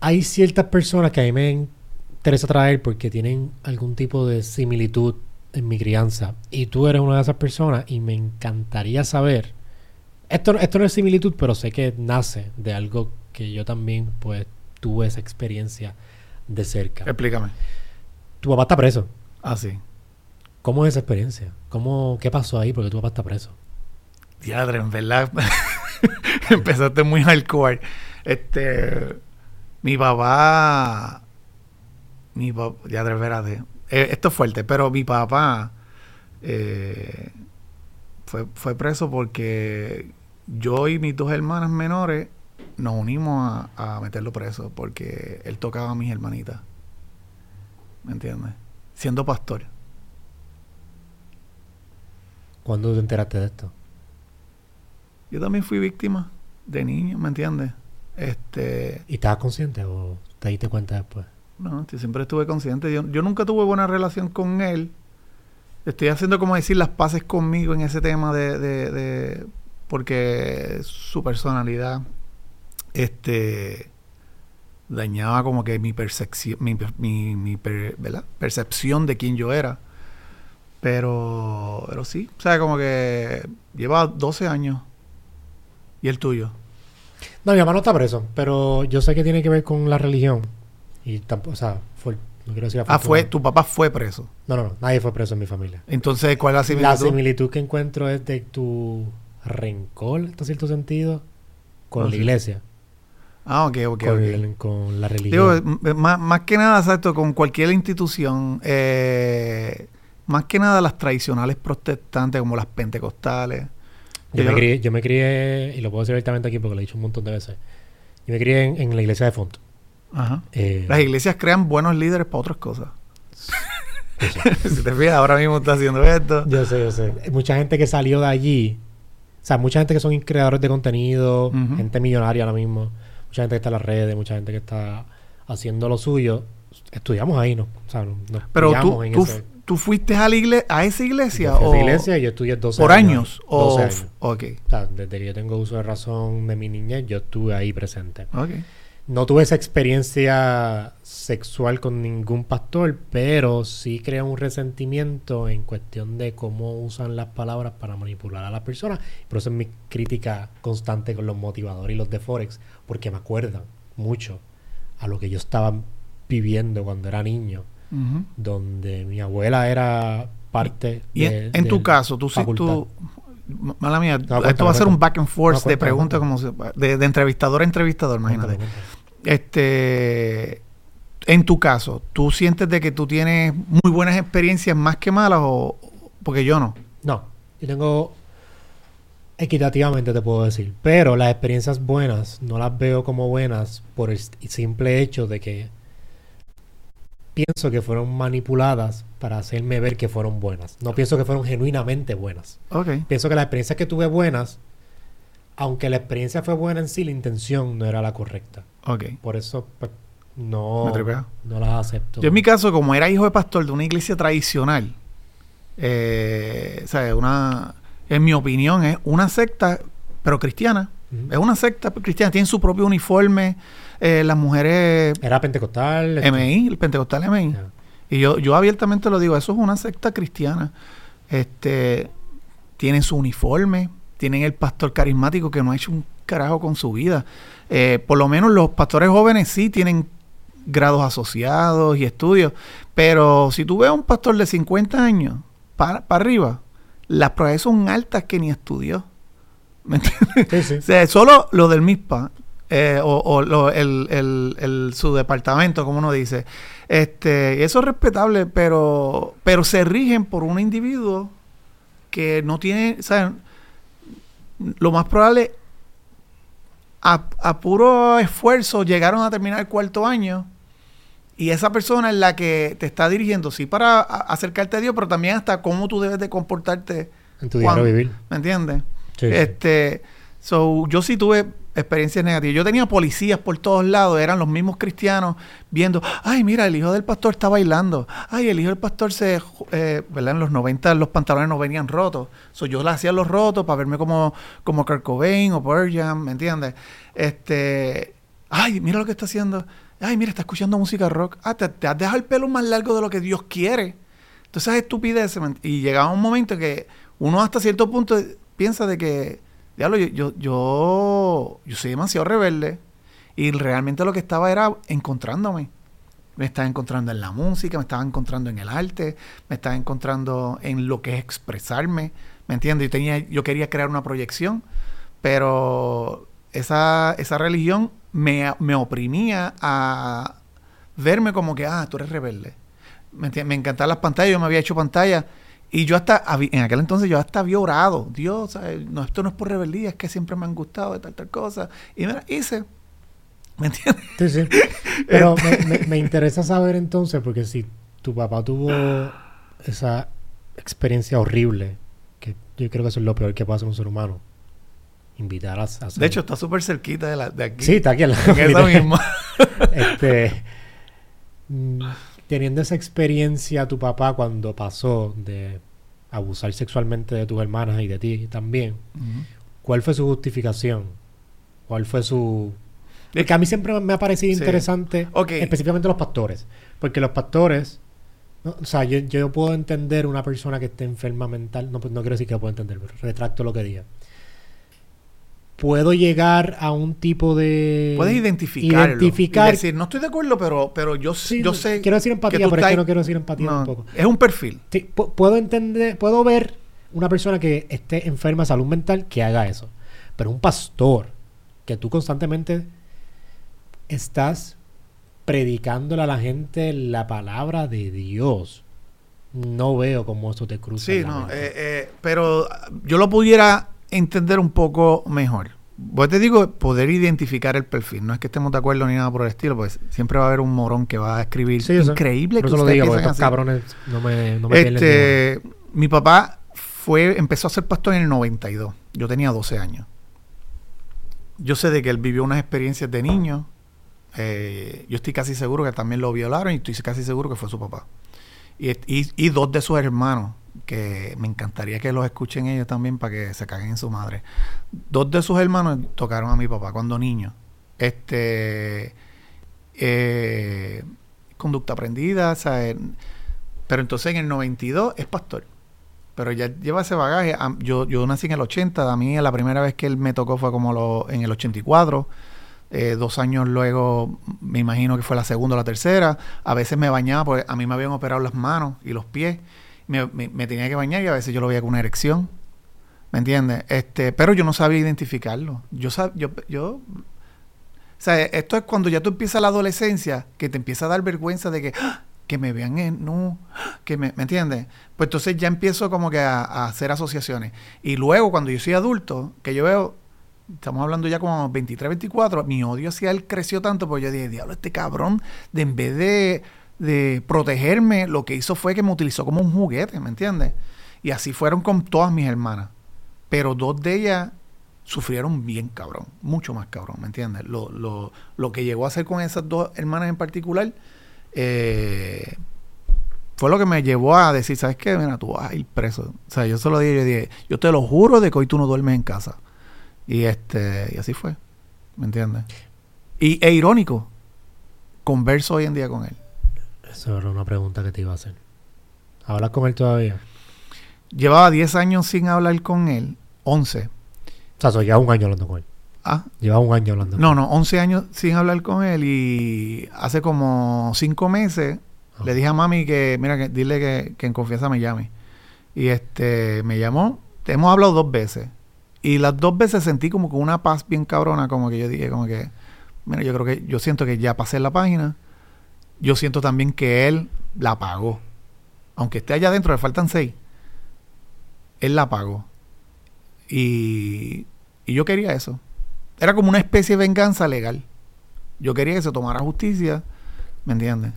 hay ciertas personas que a mí me interesa traer porque tienen algún tipo de similitud en mi crianza. Y tú eres una de esas personas y me encantaría saber. Esto, esto no es similitud, pero sé que nace de algo que yo también, pues, tuve esa experiencia de cerca. Explícame. Tu papá está preso. Ah, sí. ¿Cómo es esa experiencia? ¿Cómo, ¿Qué pasó ahí? Porque tu papá está preso. Diadre, en verdad. Empezaste muy hardcore. Este. Mi papá. Mi papá. Diadre, espérate. Eh, esto es fuerte, pero mi papá. eh, fue, fue preso porque yo y mis dos hermanas menores nos unimos a, a meterlo preso porque él tocaba a mis hermanitas. ¿Me entiendes? Siendo pastor. ¿Cuándo te enteraste de esto? Yo también fui víctima de niño, ¿me entiendes? Este, ¿Y estabas consciente o te diste cuenta después? no, yo siempre estuve consciente. Yo, yo nunca tuve buena relación con él. Estoy haciendo como decir las paces conmigo en ese tema de, de, de- porque su personalidad, este, dañaba como que mi percepción, mi, mi, mi per- ¿verdad? percepción de quién yo era. Pero, pero sí, o sea, como que lleva 12 años. ¿Y el tuyo? No, mi mamá no está preso, pero yo sé que tiene que ver con la religión. Y tampoco, o sea, fue, no quiero decir Ah, fue, tu papá fue preso. No, no, no, nadie fue preso en mi familia. Entonces, ¿cuál es la La similitud? similitud que encuentro es de tu rencor, en cierto sentido, con Ah, la sí. iglesia, Ah, ok, ok, con, ok. el- con la religión. más, más que nada, exacto, con cualquier institución, eh, más que nada las tradicionales protestantes, como las pentecostales. Yo, me crié, yo me crié, y lo puedo decir abiertamente aquí porque lo he dicho un montón de veces, yo me crié en, en la iglesia de Fonto. Ajá. Eh, Las iglesias crean buenos líderes para otras cosas. si te fijas, ahora mismo está haciendo esto. Yo sé, yo sé. Mucha gente que salió de allí, o sea, mucha gente que son creadores de contenido, gente millonaria ahora mismo, mucha gente que está en las redes, mucha gente que está haciendo lo suyo. Estudiamos ahí, ¿no? O sea, nos Pero tú, en tú, ese- tú fuiste a, la igle- a esa iglesia Yo fui a esa iglesia y yo estudié 12 por años. años. O, 12 años. Ok, O sea, desde que yo tengo uso de razón de mi niñez, yo estuve ahí presente. ok. No tuve esa experiencia sexual con ningún pastor, pero sí crea un resentimiento en cuestión de cómo usan las palabras para manipular a las personas. Por eso es mi crítica constante con los motivadores y los de Forex, porque me acuerdan mucho a lo que yo estaba viviendo cuando era niño, Donde mi abuela era parte Y en, de- en tu caso, tú sí, tú... Mala mía, cuéntame, esto va a ser un back and forth No, de preguntas como se- de, de entrevistador a entrevistador, imagínate. Cuéntame, cuéntame. Este, en tu caso, ¿tú sientes de que tú tienes muy buenas experiencias más que malas o porque yo no? No, yo tengo equitativamente te puedo decir, pero las experiencias buenas no las veo como buenas por el simple hecho de que pienso que fueron manipuladas para hacerme ver que fueron buenas. No pienso que fueron genuinamente buenas. Pienso que las experiencias que tuve buenas, aunque la experiencia fue buena en sí, la intención no era la correcta. Por eso pues, no, no las acepto. Yo en mi caso, como era hijo de pastor de una iglesia tradicional, eh, ¿sabes? Una, en mi opinión, es una secta, pero cristiana. Es una secta cristiana, tienen su propio uniforme. Eh, las mujeres Era pentecostal. este- MI, el pentecostal MI. Y yo, yo abiertamente lo digo, eso es una secta cristiana. Este, tienen su uniforme, tienen el pastor carismático que no ha hecho un carajo con su vida. Eh, por lo menos los pastores jóvenes sí tienen grados asociados y estudios, pero si tú ves a un pastor de 50 años para, para arriba, las probabilidades son altas que ni estudió. ¿Me entiendes? Sí, sí. O sea, solo lo del MISPA eh, o, o lo- el, el- el- su departamento, como uno dice. Este, eso es respetable, pero, pero se rigen por un individuo que no tiene, ¿saben? Lo más probable, a, a puro esfuerzo llegaron a terminar el cuarto año y esa persona es la que te está dirigiendo, sí, para acercarte a Dios, pero también hasta cómo tú debes de comportarte, En tu diario vivir. ¿me entiendes? Sí, sí. Este, so, yo sí tuve experiencias negativas. Yo tenía policías por todos lados, eran los mismos cristianos viendo, ay, mira, el hijo del pastor está bailando. Ay, el hijo del pastor se, eh, ¿verdad? En los 90 los pantalones no venían rotos. Yo le hacía los rotos para verme como, como Kurt Cobain o Pearl ¿me entiendes? Este, Ay, mira lo que está haciendo. Ay, mira, está escuchando música rock. Ah, te, te has dejado el pelo más largo de lo que Dios quiere. Entonces es estupidez. Y llegaba un momento que uno hasta cierto punto piensa de que, diablo, yo, yo, yo, soy demasiado rebelde. Y realmente lo que estaba era encontrándome. Me estaba encontrando en la música, me estaba encontrando en el arte, me estaba encontrando en lo que es expresarme. ¿Me entiendes? Yo, tenía, yo quería crear una proyección, pero esa, esa religión me, me oprimía a verme como que, ah, tú eres rebelde. Me, me encantaban las pantallas, yo me había hecho pantalla. Y yo hasta, en aquel entonces yo hasta había orado. Dios, no, esto no es por rebeldía, es que siempre me han gustado de tal, tal cosa. Y mira, hice. ¿Me entiendes? Sí, sí. Pero me, me, interesa saber entonces, porque si tu papá tuvo esa experiencia horrible, que yo creo que eso es lo peor que pasa en un ser humano, invitar a, hacer... De hecho, está súper cerquita de, la, de aquí. Sí, está aquí en la En eso mismo. este, teniendo esa experiencia tu papá cuando pasó de abusar sexualmente de tus hermanas y de ti también, ¿cuál fue su justificación? ¿Cuál fue su porque a mí siempre me ha parecido interesante, específicamente los pastores. Porque los pastores, o sea, yo, puedo entender una persona que esté enferma mental, no, pues, no quiero decir que puedo entender, pero retracto lo que diga. Puedo llegar a un tipo de... Puedes identificarlo. Identificar. decir, no estoy de acuerdo, pero, pero yo, yo sé... Quiero decir empatía, pero es que no quiero decir empatía tampoco. Es un perfil. Sí, puedo entender, puedo ver una persona que esté enferma de salud mental que haga eso. Pero un pastor que tú constantemente estás predicándole a la gente la palabra de Dios. No veo cómo eso te cruza. Sí, no, eh, eh, pero yo lo pudiera entender un poco mejor. Vos te digo, poder identificar el perfil. No es que estemos de acuerdo ni nada por el estilo, pues siempre va a haber un morón que va a escribir. increíble que lo digo, estos cabrones no me, no me este, Mi papá fue, empezó a ser pastor en el 92. Yo tenía 12 años. Yo sé de que él vivió unas experiencias de niño eh, yo estoy casi seguro que también lo violaron y estoy casi seguro que fue su papá. Y, y, dos de sus hermanos, que me encantaría que los escuchen ellos también para que se caguen en su madre. Dos de sus hermanos tocaron a mi papá cuando niño. Este. Eh, conducta aprendida, pero entonces en el 92 es pastor. Pero ya lleva ese bagaje. Yo, yo nací en el 80, a mí la primera vez que él me tocó fue como lo, en el 84. Eh, dos años luego, me imagino que fue la segunda o la tercera. A veces me bañaba porque a mí me habían operado las manos y los pies. Me, tenía que bañar y a veces yo lo veía con una erección. ¿Me entiendes? Este, pero yo no sabía identificarlo. Yo, yo, yo o sea, esto es cuando ya tú empiezas la adolescencia, que te empieza a dar vergüenza de que, ¡ah! que me vean en, no, que me, ¿me entiendes? Pues entonces ya empiezo como que a, a, hacer asociaciones. Y luego cuando yo soy adulto, que yo veo, estamos hablando ya como 23, 24, mi odio hacia él creció tanto porque yo dije, diablo, este cabrón, de en vez de, de protegerme, lo que hizo fue que me utilizó como un juguete, ¿me entiendes? Y así fueron con todas mis hermanas. Pero dos de ellas sufrieron bien cabrón, mucho más cabrón, ¿me entiendes? Lo, lo, lo que llegó a hacer con esas dos hermanas en particular eh, fue lo que me llevó a decir, ¿sabes qué? Mira, tú vas a ir preso. O sea, yo solo dije, yo dije, yo te lo juro de que hoy tú no duermes en casa. Y este, y así fue. ¿Me entiendes? Y e irónico, converso hoy en día con él. Eso era una pregunta que te iba a hacer. ¿Hablas con él todavía? Llevaba 10 años sin hablar con él, 11. O sea, lleva un año hablando con él. Ah. Lleva un año hablando No, no, 11 años sin hablar con él y hace como 5 meses le dije a mami que, mira, que dile que, que en confianza me llame. Y este, me llamó. Hemos hablado dos veces. Y las dos veces sentí como con una paz bien cabrona, como que yo dije, como que, mira, yo creo que, yo siento que ya pasé la página. Yo siento también que él la pagó. Aunque esté allá adentro, le faltan seis. Él la pagó. Y, y yo quería eso. Era como una especie de venganza legal. Yo quería que se tomara justicia. ¿Me entiendes?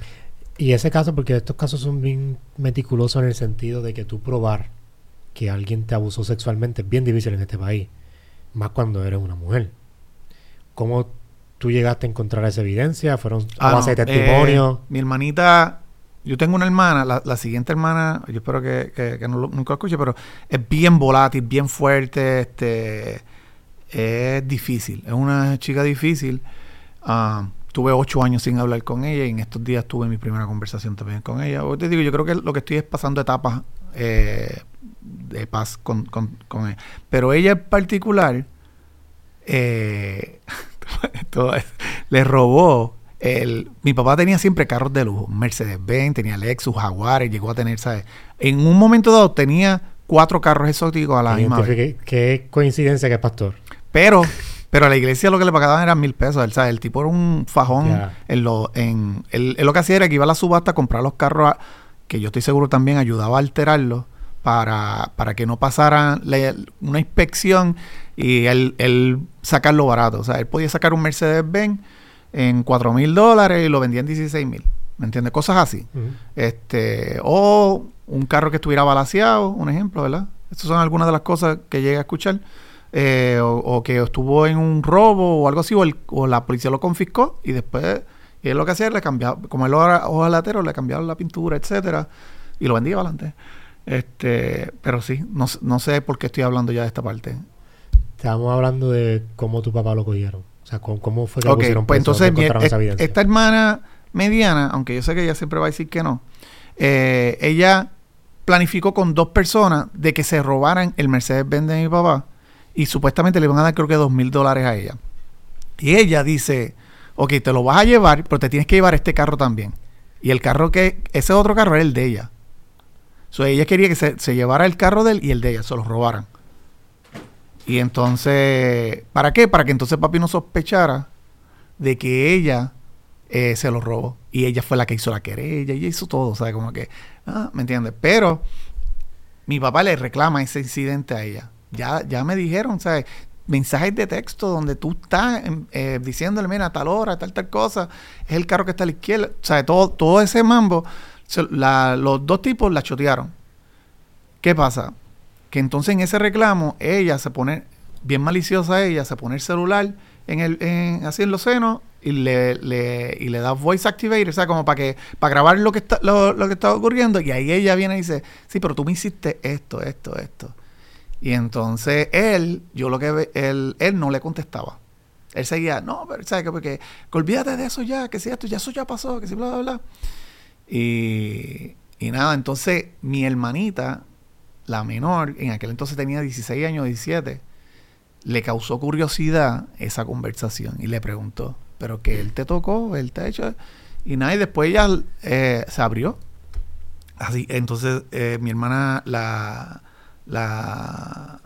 Y ese caso, porque estos casos son bien meticulosos en el sentido de que tú probar que alguien te abusó sexualmente es bien difícil en este país, más cuando eres una mujer. ¿Cómo tú llegaste a encontrar esa evidencia? ¿Fueron ah, base de testimonio? Eh, mi hermanita, yo tengo una hermana, la, siguiente hermana, yo espero que, que, no, nunca lo escuche, pero es bien volátil, bien fuerte, este es difícil, es una chica difícil. Ah, tuve ocho años sin hablar con ella y en estos días tuve mi primera conversación también con ella. Hoy te digo, yo creo que lo que estoy es pasando etapas eh, de paz con, con, con ella. Pero ella en particular eh, le robó el, mi papá tenía siempre carros de lujo, Mercedes-Benz, tenía Lexus, Jaguar, llegó a tener, ¿sabes? En un momento dado tenía cuatro carros exóticos a la misma vez. Qué, coincidencia que es pastor. Pero, pero a la iglesia lo que le pagaban eran mil pesos, ¿sabes? El tipo era un fajón. En lo, en, él, lo que hacía era que iba a la subasta a comprar los carros, que yo estoy seguro también ayudaba a alterarlos para, para que no pasaran una inspección y él, él sacarlo barato. O sea, él podía sacar un Mercedes-Benz en 4 mil dólares y lo vendía en 16 mil. ¿Me entiendes? Cosas así. este O un carro que estuviera balaseado, un ejemplo, ¿verdad? Estas son algunas de las cosas que llegué a escuchar. Eh, o, que estuvo en un robo o algo así, o, o la policía lo confiscó y después y él lo que hacía le cambiaba, como él era ojalatero, le cambiaba la pintura, etcétera, y lo vendía adelante. Este, pero sí, no, no sé por qué estoy hablando ya de esta parte. Estábamos hablando de cómo tu papá lo cogieron. O sea, cómo, fue que lo cogieron pues entonces esta hermana mediana, aunque yo sé que ella siempre va a decir que no, eh, ella planificó con dos personas de que se robaran el Mercedes-Benz de mi papá y supuestamente le iban a dar creo que dos mil dólares a ella. Y ella dice, ok, te lo vas a llevar, pero te tienes que llevar este carro también. Y el carro que, ese otro carro era el de ella. O sea, ella quería que se, se, llevara el carro de él y el de ella, se los robaran. Y entonces, ¿para qué? Para que entonces papi no sospechara de que ella eh, se lo robó. Y ella fue la que hizo la querella, ella hizo todo, sea, como que, ah, ¿me entiendes? Pero mi papá le reclama ese incidente a ella. Ya, ya me dijeron, ¿sabes? Mensajes de texto donde tú estás em, eh, diciéndole, mira, tal hora, tal, tal cosa, es el carro que está a la izquierda. O sea, todo, todo ese mambo, los dos tipos la chotearon. ¿Qué pasa? que entonces en ese reclamo ella se pone, bien maliciosa ella, se pone el celular en el, en, así en los senos y le, le, y le da voice activator, o sea, como para que, para grabar lo que está, lo, que está ocurriendo, y ahí ella viene y dice, sí, pero tú me hiciste esto, esto, esto. Y entonces él, yo lo que él, él no le contestaba. Él seguía, no, pero ¿sabes qué? Porque, que olvídate de eso ya, que si esto, ya eso ya pasó, que si bla, bla, bla. Y, nada, entonces mi hermanita la menor, en aquel entonces tenía 16 años, 17, le causó curiosidad esa conversación y le preguntó, ¿pero que él te tocó? ¿Él te ha hecho? Y nada, y después ella eh, se abrió. Así, entonces eh, mi hermana, la, la,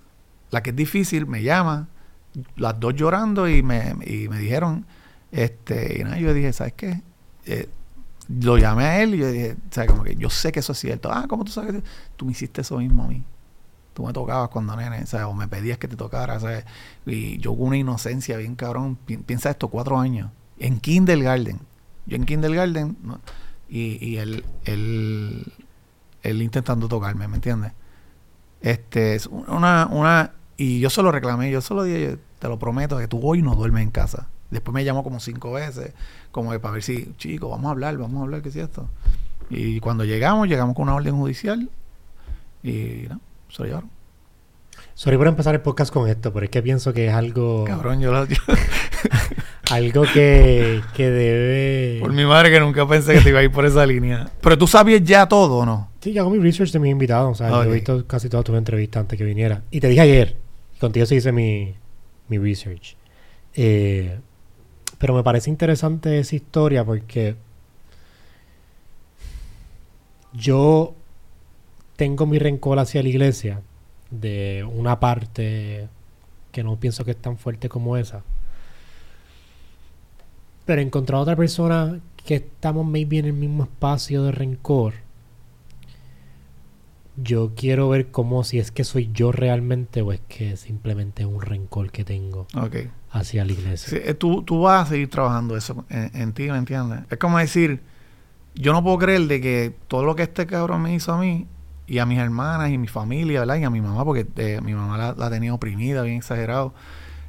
la que es difícil, me llama, las dos llorando y me, y me dijeron, este, y nada, yo dije, ¿sabes qué? Eh, lo llamé a él y yo dije, o sea, como que yo sé que eso es cierto. Ah, ¿cómo tú sabes? Tú me hiciste eso mismo a mí. Tú me tocabas cuando nene, sea, o me pedías que te tocara, ¿sabes? Y yo con una inocencia bien cabrón, piensa esto, cuatro años, en kindergarten. Yo en kindergarten, y, y él, él, él intentando tocarme, ¿me entiendes? Este, es una, una, y yo se lo reclamé, yo solo dije, te lo prometo, que tú hoy no duermes en casa. Después me llamó como cinco veces, como que para ver si, chicos, vamos a hablar, vamos a hablar, ¿qué es esto? Y cuando llegamos, llegamos con una orden judicial y no, se lo llevaron. Sorry por empezar el podcast con esto, pero es que pienso que es algo. Cabrón, yo lo. algo que, que debe. Por mi madre, que nunca pensé que te iba a ir por esa línea. Pero tú sabías ya todo, ¿o no? Sí, yo hago mi research de mis invitados. O sea, yo he visto casi todas tus entrevistas antes que viniera. Y te dije ayer, contigo se hice mi, mi research. Eh, pero me parece interesante esa historia porque yo tengo mi rencor hacia la iglesia de una parte que no pienso que es tan fuerte como esa. Pero encontrar a otra persona que estamos maybe en el mismo espacio de rencor. Yo quiero ver cómo si es que soy yo realmente o es que simplemente es un rencor que tengo. Okay hacia la iglesia. Eh, tú, tú, vas a seguir trabajando eso en, ti, ¿me entiendes? Es como decir, yo no puedo creer de que todo lo que este cabrón me hizo a mí y a mis hermanas y mi familia, ¿verdad? Y a mi mamá, porque eh, mi mamá la, la, tenía oprimida, bien exagerado.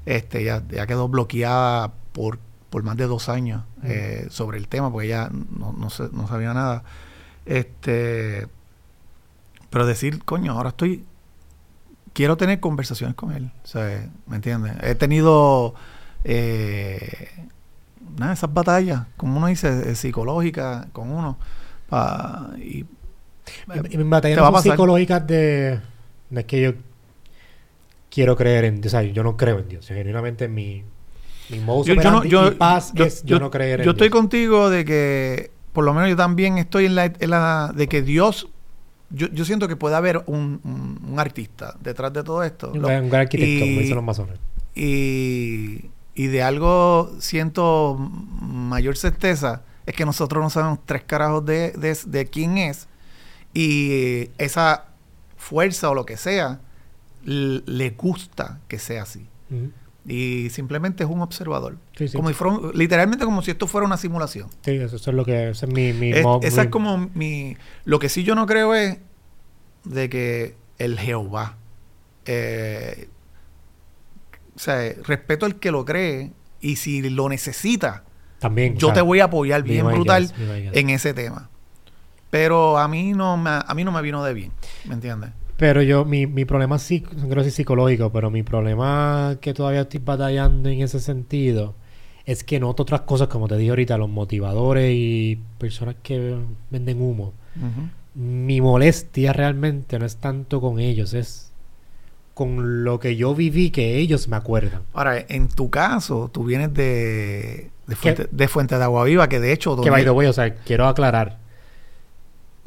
Este, ya, ya quedó bloqueada por, por más de dos años eh, sobre el tema, porque ella no, no, no sabía nada. Este, pero decir, coño, ahora estoy quiero tener conversaciones con él. ¿sabes? ¿Me entiendes? He tenido. Eh, nada, esas batallas, como uno dice, eh, psicológicas con uno. pa- y, Y, y mis batallas no son psicológicas de... No es que yo quiero creer en Dios. O sea, yo no creo en Dios. Genuinamente mi... Mi Yo, yo no, yo, y paz yo- es yo, yo- no creer en yo estoy Dios. contigo de que, por lo menos yo también estoy en la, en la- de que Dios, yo, yo siento que puede haber un, un- un artista detrás de todo esto. Un gran, arquitecto, como y- dicen los masones. y, y de algo siento mayor certeza es que nosotros no sabemos tres carajos de, de, de quién es y esa fuerza o lo que sea le gusta que sea así. Y simplemente es un observador Sí, sí. como si fuera un- literalmente como si esto fuera una simulación Sí, eso, es lo que... Es mi... mi Es- esa mi- es como mi lo que sí yo no creo es de que el Jehová eh, o sea, respeto al que lo cree y si lo necesita También. yo te voy a apoyar bien brutal en ese tema. Pero a mí no me, a mí no me vino de bien, ¿me entiendes? Pero yo, mi, mi problema sí, no quiero decir psicológico, pero mi problema que todavía estoy batallando en ese sentido es que noto otras cosas, como te dije ahorita, los motivadores y personas que venden humo. Mi molestia realmente no es tanto con ellos, es con lo que yo viví que ellos me acuerdan. Ahora, en tu caso, tú vienes de, de, fuente, de Fuente de Agua Viva, que de hecho... Que by the way, o sea, quiero aclarar.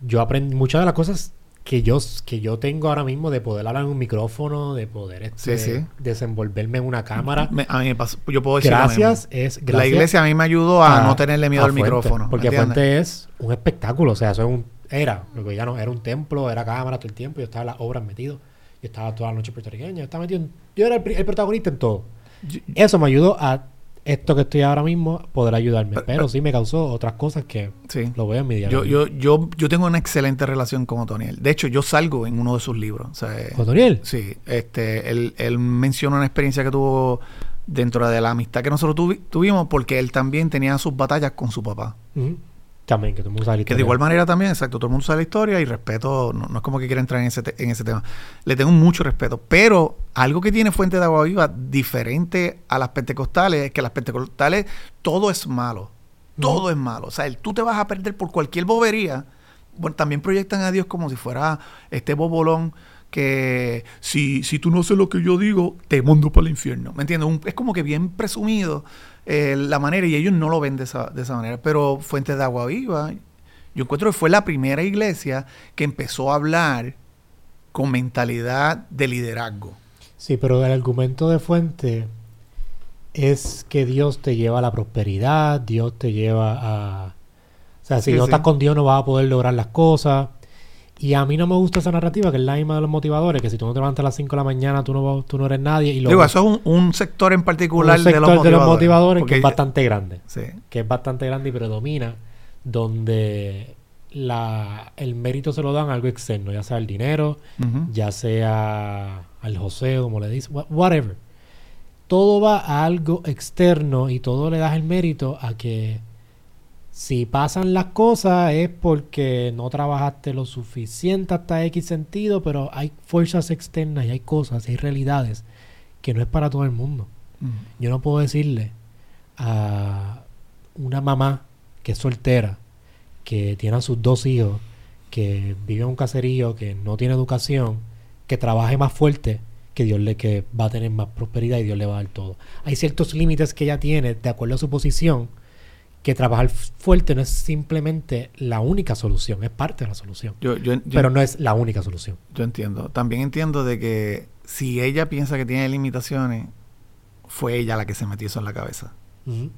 Yo aprendí muchas de las cosas que yo, que yo tengo ahora mismo de poder hablar en un micrófono, de poder este, Sí, sí. desenvolverme en una cámara. me- a mí me pasó, yo puedo decir Gracias, es gracias La iglesia a mí me ayudó a, no tenerle miedo al Fuente, micrófono. ¿me Porque entiendes? Fuente es un espectáculo, o sea, eso es un, era, lo que ya no, era un templo, era cámara todo el tiempo, yo estaba en las obras metido, yo estaba toda la noche puertorriqueña, yo estaba metido en- yo era el, protagonista en todo. Yo- Eso me ayudó a esto que estoy ahora mismo, poder ayudarme, Pero- sí me causó otras cosas que sí. lo veo en mi día. Yo, yo, yo, yo tengo una excelente relación con Otoniel. De hecho, yo salgo en uno de sus libros. O sea, eh, ¿Con Daniel? Sí, este, él, él menciona una experiencia que tuvo dentro de la amistad que nosotros tuvi- tuvimos porque él también tenía sus batallas con su papá. Ujú. También, que todo el mundo sabe la Que de historia. igual manera también, exacto, todo el mundo sabe la historia y respeto, no, no es como que quiera entrar en ese, en ese tema. Le tengo mucho respeto, pero algo que tiene Fuente de Agua Viva diferente a las pentecostales es que las pentecostales todo es malo, todo es malo. O sea, el- tú te vas a perder por cualquier bobería. Bueno, también proyectan a Dios como si fuera este bobolón que si, si tú no haces lo que yo digo, te mando para el infierno. ¿Me entiendes? Un- es como que bien presumido eh, la manera y ellos no lo ven de esa, de esa manera. Pero Fuente de Agua Viva, yo encuentro que fue la primera iglesia que empezó a hablar con mentalidad de liderazgo. Sí, pero el argumento de Fuente es que Dios te lleva a la prosperidad, Dios te lleva a... O sea, si Sí, no sí. estás con Dios no vas a poder lograr las cosas. Y a mí no me gusta esa narrativa, que es la misma de los motivadores, que si tú no te levantas a las 5 de la mañana, tú no, tú no eres nadie. Y Digo, eso es un, un sector en un particular sector de los motivadores. motivadores porque- que es bastante grande. Sí. Que es bastante grande y predomina, donde la, el mérito se lo dan a algo externo, ya sea el dinero, ya sea al joseo, como le dicen, wha- whatever. Todo va a algo externo y todo le das el mérito a que si pasan las cosas es porque no trabajaste lo suficiente hasta X sentido, pero hay fuerzas externas y hay cosas, hay realidades que no es para todo el mundo. Ujú. Yo no puedo decirle a una mamá que es soltera, que tiene a sus dos hijos, que vive en un caserío, que no tiene educación, que trabaje más fuerte, que Dios le que va a tener más prosperidad y Dios le va a dar todo. Hay ciertos límites que ella tiene de acuerdo a su posición, que trabajar fuerte no es simplemente la única solución, es parte de la solución, Yo, yo, yo- pero no es la única solución. yo entiendo. También entiendo de que si ella piensa que tiene limitaciones, fue ella la que se metió eso en la cabeza.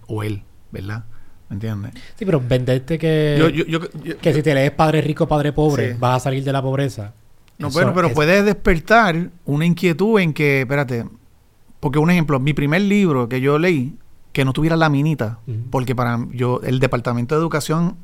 O él, ¿verdad? ¿Me entiendes? Sí, pero venderte que, Yo- yo- yo- yo- que si te lees padre rico, padre pobre, Sí. vas a salir de la pobreza. No, Eso bueno, pero es- puede despertar una inquietud en que, espérate, porque un ejemplo, mi primer libro que yo leí, que no tuviera laminita, Ujú. porque para yo, el Departamento de Educación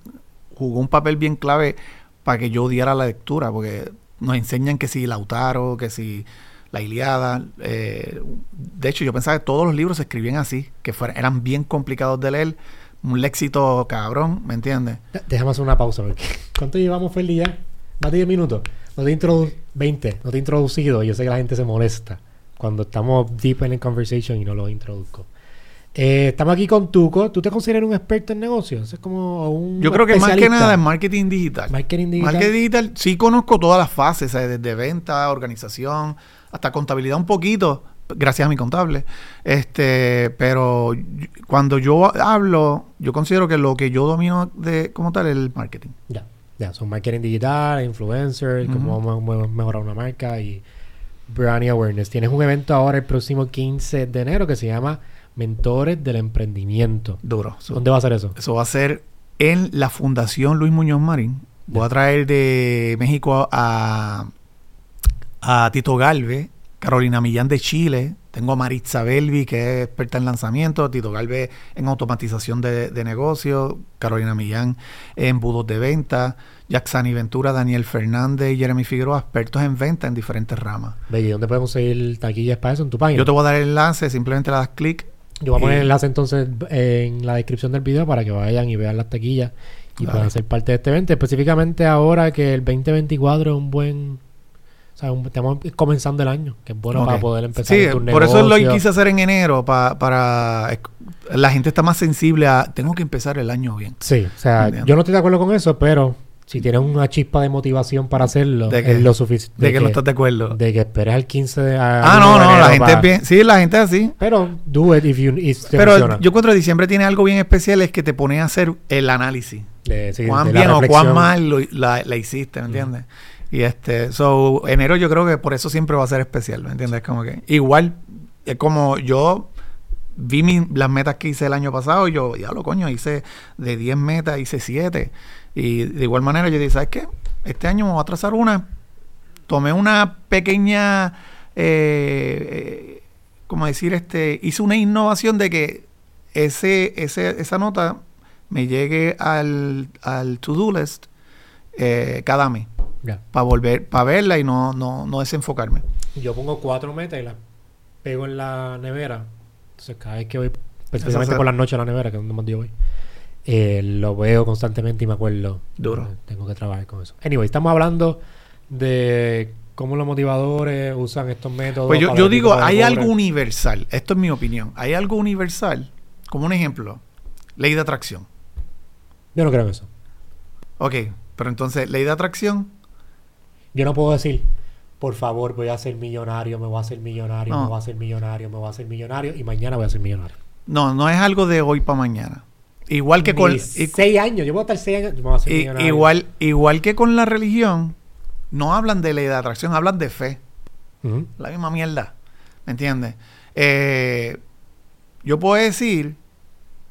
jugó un papel bien clave para que yo odiara la lectura, porque nos enseñan que si Lautaro, que si la Iliada, eh, de hecho yo pensaba que todos los libros se escribían así, que fueran, eran bien complicados de leer, un léxico cabrón, ¿me entiendes? Déjame hacer una pausa. Porque ¿Cuánto llevamos, Feli, ya? Más de 10 minutos. No te introdu 20. No te he introducido. Yo sé que la gente se molesta cuando estamos deep en el conversation y no lo introduzco. Eh, estamos aquí con Tuco. ¿Tú te consideras un experto en negocios? Es como un Yo creo que más que nada en marketing digital. Marketing digital. Marketing digital, sí conozco todas las fases, ¿sabes? desde venta, organización, hasta contabilidad un poquito, gracias a mi contable. Este, pero cuando yo hablo, yo considero que lo que yo domino de como tal es el marketing. Ya, ya, son marketing digital, influencer, Ujú. cómo vamos a mejorar una marca y brand awareness. Tienes un evento ahora el próximo 15 de enero que se llama Mentores del Emprendimiento. Duro. ¿Dónde va a ser eso? Eso va a ser en la Fundación Luis Muñoz Marín. Voy a traer de México a, a Tito Galvez, Carolina Millán de Chile. Tengo a Maritza Belvi, que es experta en lanzamiento. Tito Galvez en automatización de, de negocios. Carolina Millán en budos de venta. Jacksani Ventura, Daniel Fernández y Jeremy Figueroa, expertos en venta en diferentes ramas. Bello, ¿dónde podemos conseguir taquillas para eso? En tu página. Yo te voy a dar el enlace, simplemente le das clic. Yo voy a poner el enlace entonces en la descripción del video para que vayan y vean las taquillas y Dale. puedan ser parte de este evento. Específicamente ahora que el 2024 es un buen... O sea, un- estamos comenzando el año, que es bueno para poder empezar Sí, por eso lo quise hacer en enero, pa- para... La gente está más sensible a... Tengo que empezar el año bien. Sí, o sea, yo no estoy de acuerdo con eso, pero si tienes una chispa de motivación para hacerlo, ¿De qué? es lo suficiente. De, que, no estás de acuerdo. de que esperes al 15 de ah, no, no, la gente es bien... Sí, la gente es así. Pero do it if you if Pero funciona. yo encuentro que diciembre tiene algo bien especial, es que te pone a hacer el análisis. De- sí, cuán de bien o cuán mal lo- la, la hiciste, ¿me entiendes? Y este, so, enero yo creo que por eso siempre va a ser especial, ¿me entiendes? Como que igual, es como yo vi mi- las metas que hice el año pasado y yo, ya lo coño, hice de 10 metas, hice 7. Y de igual manera yo dije, ¿sabes qué? Este año me voy a trazar una. Tomé una pequeña, eh, eh, como decir, este, hice una innovación de que ese, ese, esa nota me llegue al, al to-do list eh, cada mes para volver, para verla y no, no, no desenfocarme. Yo pongo cuatro metas y las pego en la nevera. Entonces, cada vez que voy, especialmente por las noches a la nevera, que es donde más yo voy, eh, lo veo constantemente y me acuerdo. Duro. Eh, tengo que trabajar con eso. Anyway, estamos hablando de cómo los motivadores usan estos métodos. Pues yo, el digo, hay algo universal, esto es mi opinión, hay algo universal, como un ejemplo, ley de atracción. Yo no creo en eso. Ok, pero entonces, ley de atracción, Yo no puedo decir, por favor, voy a ser millonario, me voy a hacer millonario, No. me voy a hacer millonario, me voy a hacer millonario y mañana voy a ser millonario. no, no es algo de hoy para mañana. Igual que con... Seis años, yo puedo estar seis años, yo hacer igual, igual que con la religión, no hablan de ley de atracción, hablan de fe. La misma mierda. ¿Me entiendes? Eh, yo puedo decir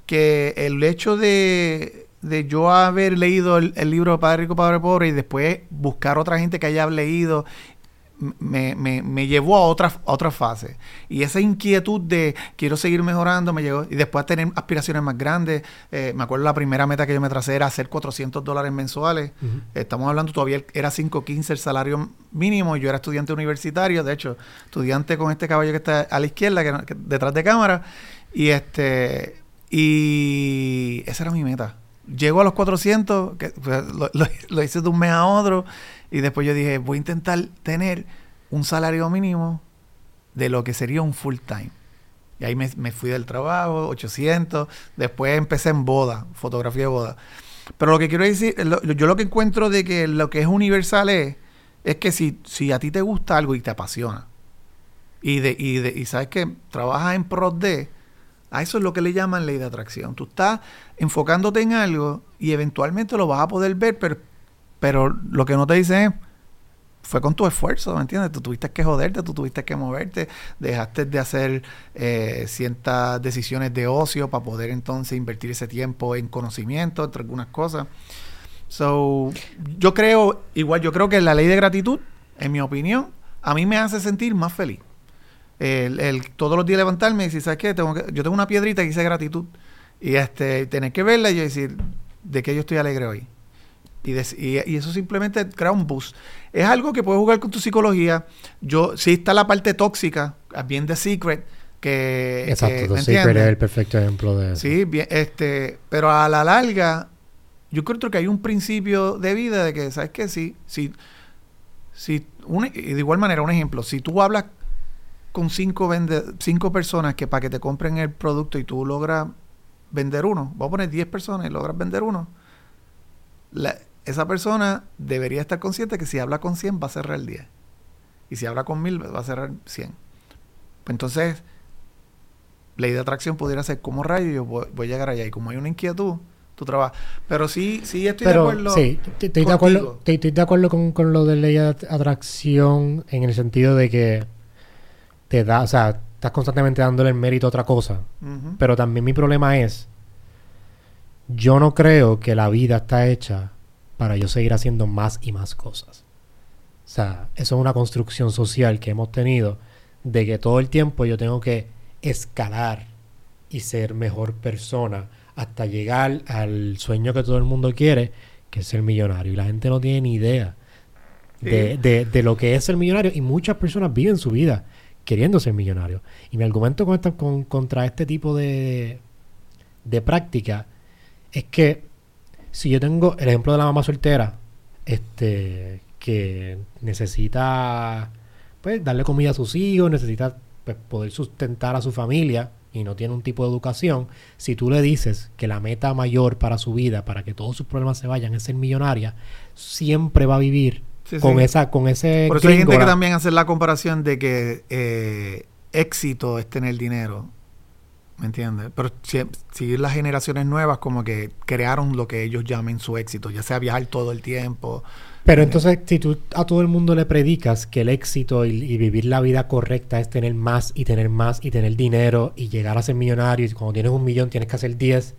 que el hecho de, de yo haber leído el, el libro Padre Rico, Padre Pobre y después buscar otra gente que haya leído me, me, me llevó a otra, a otra fase. Y esa inquietud de quiero seguir mejorando me llegó. Y después a tener aspiraciones más grandes. Eh, me acuerdo la primera meta que yo me tracé era hacer 400 dólares mensuales. Ujú. Estamos hablando todavía era 5.15 el salario mínimo. Yo era estudiante universitario, de hecho, estudiante con este caballo que está a la izquierda, que, que- detrás de cámara. Y este y esa era mi meta. Llego a los 400, que pues, lo, lo- lo hice de un mes a otro. Y después yo dije, voy a intentar tener un salario mínimo de lo que sería un full time. Y ahí me, me fui del trabajo, 800. Después empecé en boda, fotografía de boda. Pero lo que quiero decir, yo lo que encuentro de que lo que es universal es, es que si, si a ti te gusta algo y te apasiona, y, de, y, de, y sabes que trabajas en pros de, a eso es lo que le llaman ley de atracción. Tú estás enfocándote en algo y eventualmente lo vas a poder ver, pero, pero lo que no te dicen es, fue con tu esfuerzo, ¿me entiendes? Tú tuviste que joderte, tú tuviste que moverte, dejaste de hacer eh, ciertas decisiones de ocio para poder entonces invertir ese tiempo en conocimiento, entre algunas cosas. So, yo creo, igual, yo creo que la ley de gratitud, en mi opinión, a mí me hace sentir más feliz. El, todos los días levantarme y decir, ¿sabes qué? Tengo que- yo tengo una piedrita que dice gratitud. Y este, tener que verla y decir, ¿de qué yo estoy alegre hoy? Y, des- y, y eso simplemente crea un boost. Es algo que puedes jugar con tu psicología. Yo, sí está la parte tóxica, bien de secret, que... Exacto, que, The Eh, ¿me Secret es el perfecto ejemplo de eso. Sí, bien, este, pero a la larga, yo creo que hay un principio de vida de que, ¿sabes qué? Si, si, si un- y de igual manera, un ejemplo, si tú hablas con cinco, vende, cinco personas que para que te compren el producto y tú logras vender uno, voy a poner 10 personas y logras vender uno, esa persona debería estar consciente que si habla con 100 va a cerrar el 10. Y si habla con 1000 va a cerrar 100. Pues entonces, ley de atracción pudiera ser como rayo, yo voy, a llegar allá. Y como hay una inquietud, tú trabajas. Pero sí, sí estoy de acuerdo. Sí, estoy de acuerdo, estoy, de acuerdo con, con, lo de ley de atracción en el sentido de que te da, o sea, estás constantemente dándole el mérito a otra cosa. Pero también mi problema es, yo no creo que la vida está hecha para yo seguir haciendo más y más cosas. O sea, eso es una construcción social que hemos tenido de que todo el tiempo yo tengo que escalar y ser mejor persona hasta llegar al sueño que todo el mundo quiere, que es ser millonario. Y la gente no tiene ni idea de, de, lo que es ser millonario y muchas personas viven su vida queriendo ser millonario. Y mi argumento con contra este tipo de, de práctica es que si yo tengo el ejemplo de la mamá soltera, este, que necesita pues darle comida a sus hijos, necesita pues, poder sustentar a su familia y no tiene un tipo de educación, si tú le dices que la meta mayor para su vida, para que todos sus problemas se vayan, es ser millonaria, siempre va a vivir con esa, con ese. Por eso hay gente que también hace la comparación de que eh, éxito es tener dinero. ¿Me entiendes? Pero si, las generaciones nuevas como que crearon lo que ellos llamen su éxito, ya sea viajar todo el tiempo, pero entonces, si tú a todo el mundo le predicas que el éxito y, vivir la vida correcta es tener más y tener más y tener dinero y llegar a ser millonario y cuando tienes un millón tienes que hacer 10,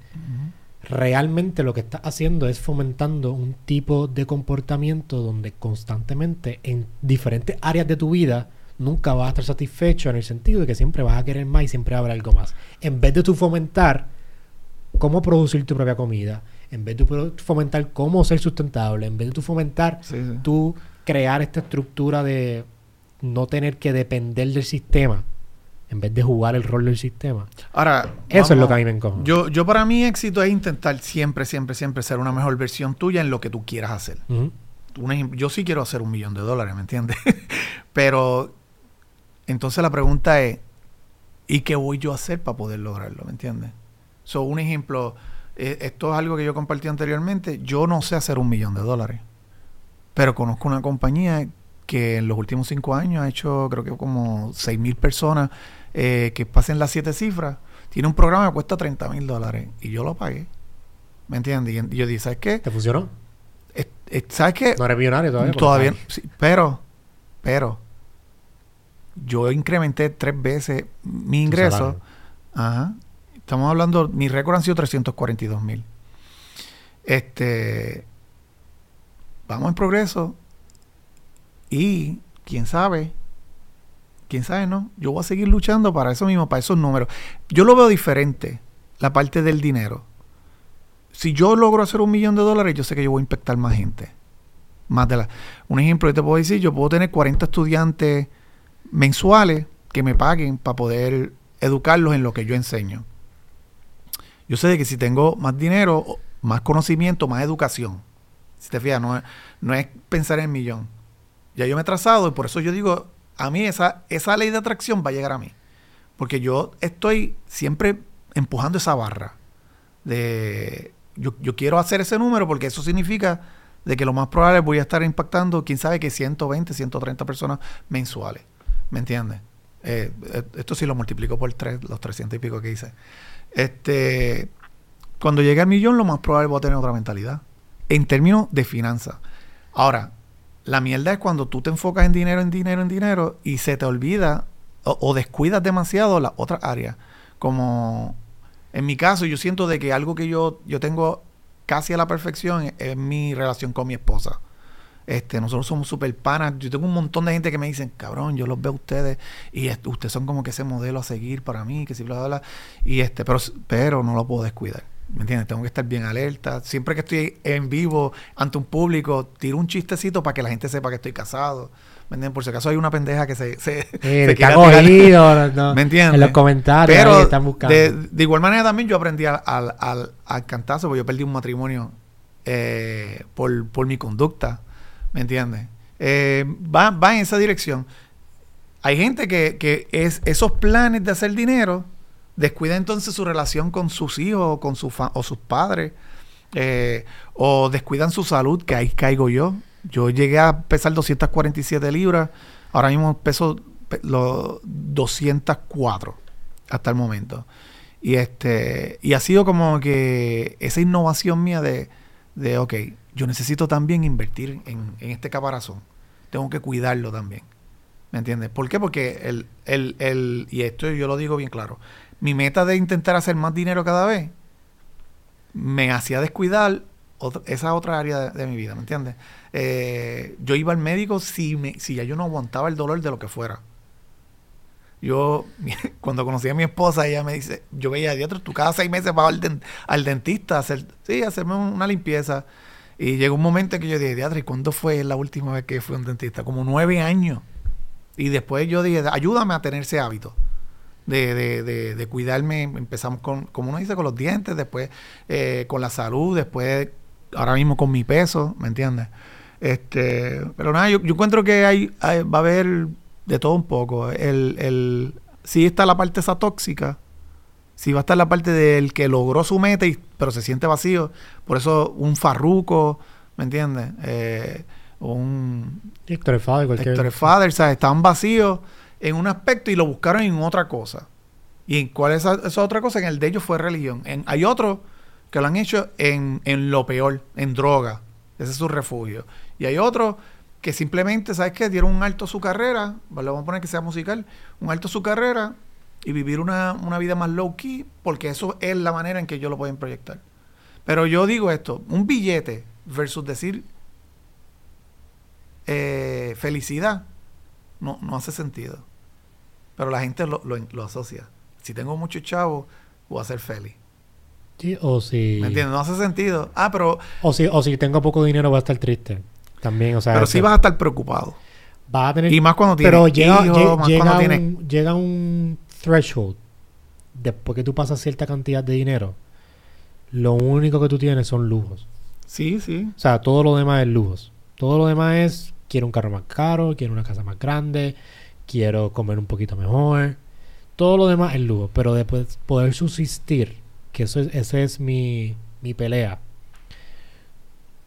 realmente lo que estás haciendo es fomentando un tipo de comportamiento donde constantemente en diferentes áreas de tu vida nunca vas a estar satisfecho en el sentido de que siempre vas a querer más y siempre habrá algo más. En vez de tú fomentar cómo producir tu propia comida, en vez de fomentar cómo ser sustentable, en vez de tú fomentar, tú crear esta estructura de no tener que depender del sistema, en vez de jugar el rol del sistema. Ahora, eso es lo que a mí me encoge. Yo, yo para mí éxito es intentar siempre, siempre, siempre ser una mejor versión tuya en lo que tú quieras hacer. yo sí quiero hacer un millón de dólares, ¿me entiendes? Pero entonces la pregunta es, ¿y qué voy yo a hacer para poder lograrlo? ¿Me entiendes? So, un ejemplo, eh, esto es algo que yo compartí anteriormente, yo no sé hacer un millón de dólares, pero conozco una compañía que en los últimos cinco años ha hecho creo que como seis mil personas eh, que pasen las siete cifras. Tiene un programa que cuesta 30 mil dólares y yo lo pagué. ¿Me entiendes? Y yo dije, ¿sabes qué? ¿Te funcionó? ¿Sabes qué? No eres millonario todavía. Todavía, sí, pero, pero, yo incrementé tres veces mi ingreso. Ajá. Estamos hablando, mi récord han sido 342 mil. Este, vamos en progreso y quién sabe, quién sabe, ¿no? Yo voy a seguir luchando para eso mismo, para esos números. Yo lo veo diferente, la parte del dinero. Si yo logro hacer un millón de dólares, yo sé que yo voy a impactar más gente. Más de la, un ejemplo que te puedo decir, yo puedo tener 40 estudiantes mensuales que me paguen para poder educarlos en lo que yo enseño. Yo sé que si tengo más dinero, más conocimiento, más educación, si te fijas, no es, no es pensar en millón. Ya yo me he trazado y por eso yo digo, a mí esa, esa ley de atracción va a llegar a mí. Porque yo estoy siempre empujando esa barra de yo, yo quiero hacer ese número porque eso significa de que lo más probable voy a estar impactando, quién sabe que 120, 130 personas mensuales. ¿Me entiendes? Eh, eh, esto sí lo multiplico por tres, los 300 y pico que hice. Este, cuando llegue al millón, lo más probable voy a tener otra mentalidad. En términos de finanzas. Ahora, la mierda es cuando tú te enfocas en dinero, en dinero, en dinero y se te olvida o, descuidas demasiado las otras áreas. Como en mi caso, yo siento de que algo que yo, yo tengo casi a la perfección es mi relación con mi esposa. Este, nosotros somos súper panas. Yo tengo un montón de gente que me dicen, cabrón, yo los veo a ustedes y ustedes son como que ese modelo a seguir para mí, que si bla, bla, bla. Y este, pero, pero no lo puedo descuidar. ¿Me entiendes? Tengo que estar bien alerta. Siempre que estoy en vivo ante un público, tiro un chistecito para que la gente sepa que estoy casado. ¿Me entiendes? Por si acaso hay una pendeja que se, se, está cogido, ¿Me entiendes? En los comentarios Pero están buscando. De, igual manera también yo aprendí al, al, al, cantazo, porque yo perdí un matrimonio eh, por, por mi conducta. ¿Me entiendes? Eh, va, va en esa dirección. Hay gente que, que es, esos planes de hacer dinero descuida entonces su relación con sus hijos o con su o sus padres. eh, o descuidan su salud, que ahí caigo yo. Yo llegué a pesar 247 libras. Ahora mismo peso pe- lo 204 hasta el momento. Y este y ha sido como que esa innovación mía de, de ok, yo necesito también invertir en, en este caparazón. Tengo que cuidarlo también. ¿Me entiendes? ¿Por qué? Porque el, el, el, y esto yo lo digo bien claro, mi meta de intentar hacer más dinero cada vez me hacía descuidar esa otra área de, de mi vida, ¿me entiendes? Eh, yo iba al médico si, me, si ya yo no aguantaba el dolor de lo que fuera. Yo, cuando conocí a mi esposa, ella me dice, yo veía, diatro, tú cada seis meses vas al, al dentista a hacer, sí, a hacerme un- una limpieza. Y llegó un momento en que yo dije, diatro, ¿y cuándo fue la última vez que fui a un dentista? Como nueve años. Y después yo dije, ayúdame a tener ese hábito de, de, de, de cuidarme. Empezamos con, como uno dice, con los dientes, después eh, con la salud, después ahora mismo con mi peso, ¿me entiendes? Este, pero nada, yo, yo encuentro que hay, hay- va a haber de todo un poco. El, el, sí está la parte esa tóxica, sí va a estar la parte del que logró su meta, y, pero se siente vacío. Por eso un farruco, ¿me entiendes? Eh, un Héctor Fader, cualquier... Héctor Father, ¿sabes? Estaban vacíos en un aspecto y lo buscaron en otra cosa. ¿Y en cuál es esa, esa otra cosa? En el de ellos fue religión. En- hay otros que lo han hecho en, en lo peor, en droga. Ese es su refugio. Y hay otros que simplemente, ¿sabes qué? Dieron un alto a su carrera, ¿vale? vamos a poner que sea musical, un alto a su carrera y vivir una, una vida más low key, porque eso es la manera en que ellos lo pueden proyectar. Pero yo digo esto, un billete versus decir eh, felicidad, no, no hace sentido. Pero la gente lo, lo, lo asocia. Si tengo muchos chavos, voy a ser feliz. Sí, o si... ¿Me entiendes? No hace sentido. Ah, pero, O si, o si tengo poco dinero voy a estar triste. También, o sea... pero sí vas a estar preocupado. vas a tener... Y más cuando tienes Pero llega, hijos, más llega, cuando tienes... un, llega un threshold. Después que tú pasas cierta cantidad de dinero, lo único que tú tienes son lujos. Sí, sí. O sea, todo lo demás es lujos. Todo lo demás es, quiero un carro más caro, quiero una casa más grande, quiero comer un poquito mejor. Todo lo demás es lujo. Pero después poder subsistir, que eso es, esa es mi, mi pelea.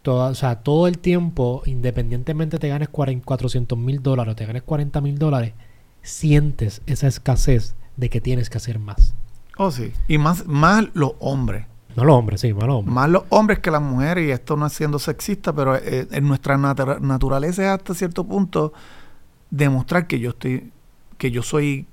Toda, o sea, todo el tiempo, independientemente te ganes 40 400 mil dólares o te ganes 40 mil dólares, sientes esa escasez de que tienes que hacer más. Oh, sí. Y más, más los hombres. No los hombres, sí, más los hombres. Más los hombres que las mujeres, y esto no es siendo sexista, pero eh, en nuestra natura- naturaleza es hasta cierto punto demostrar que yo estoy, que yo soy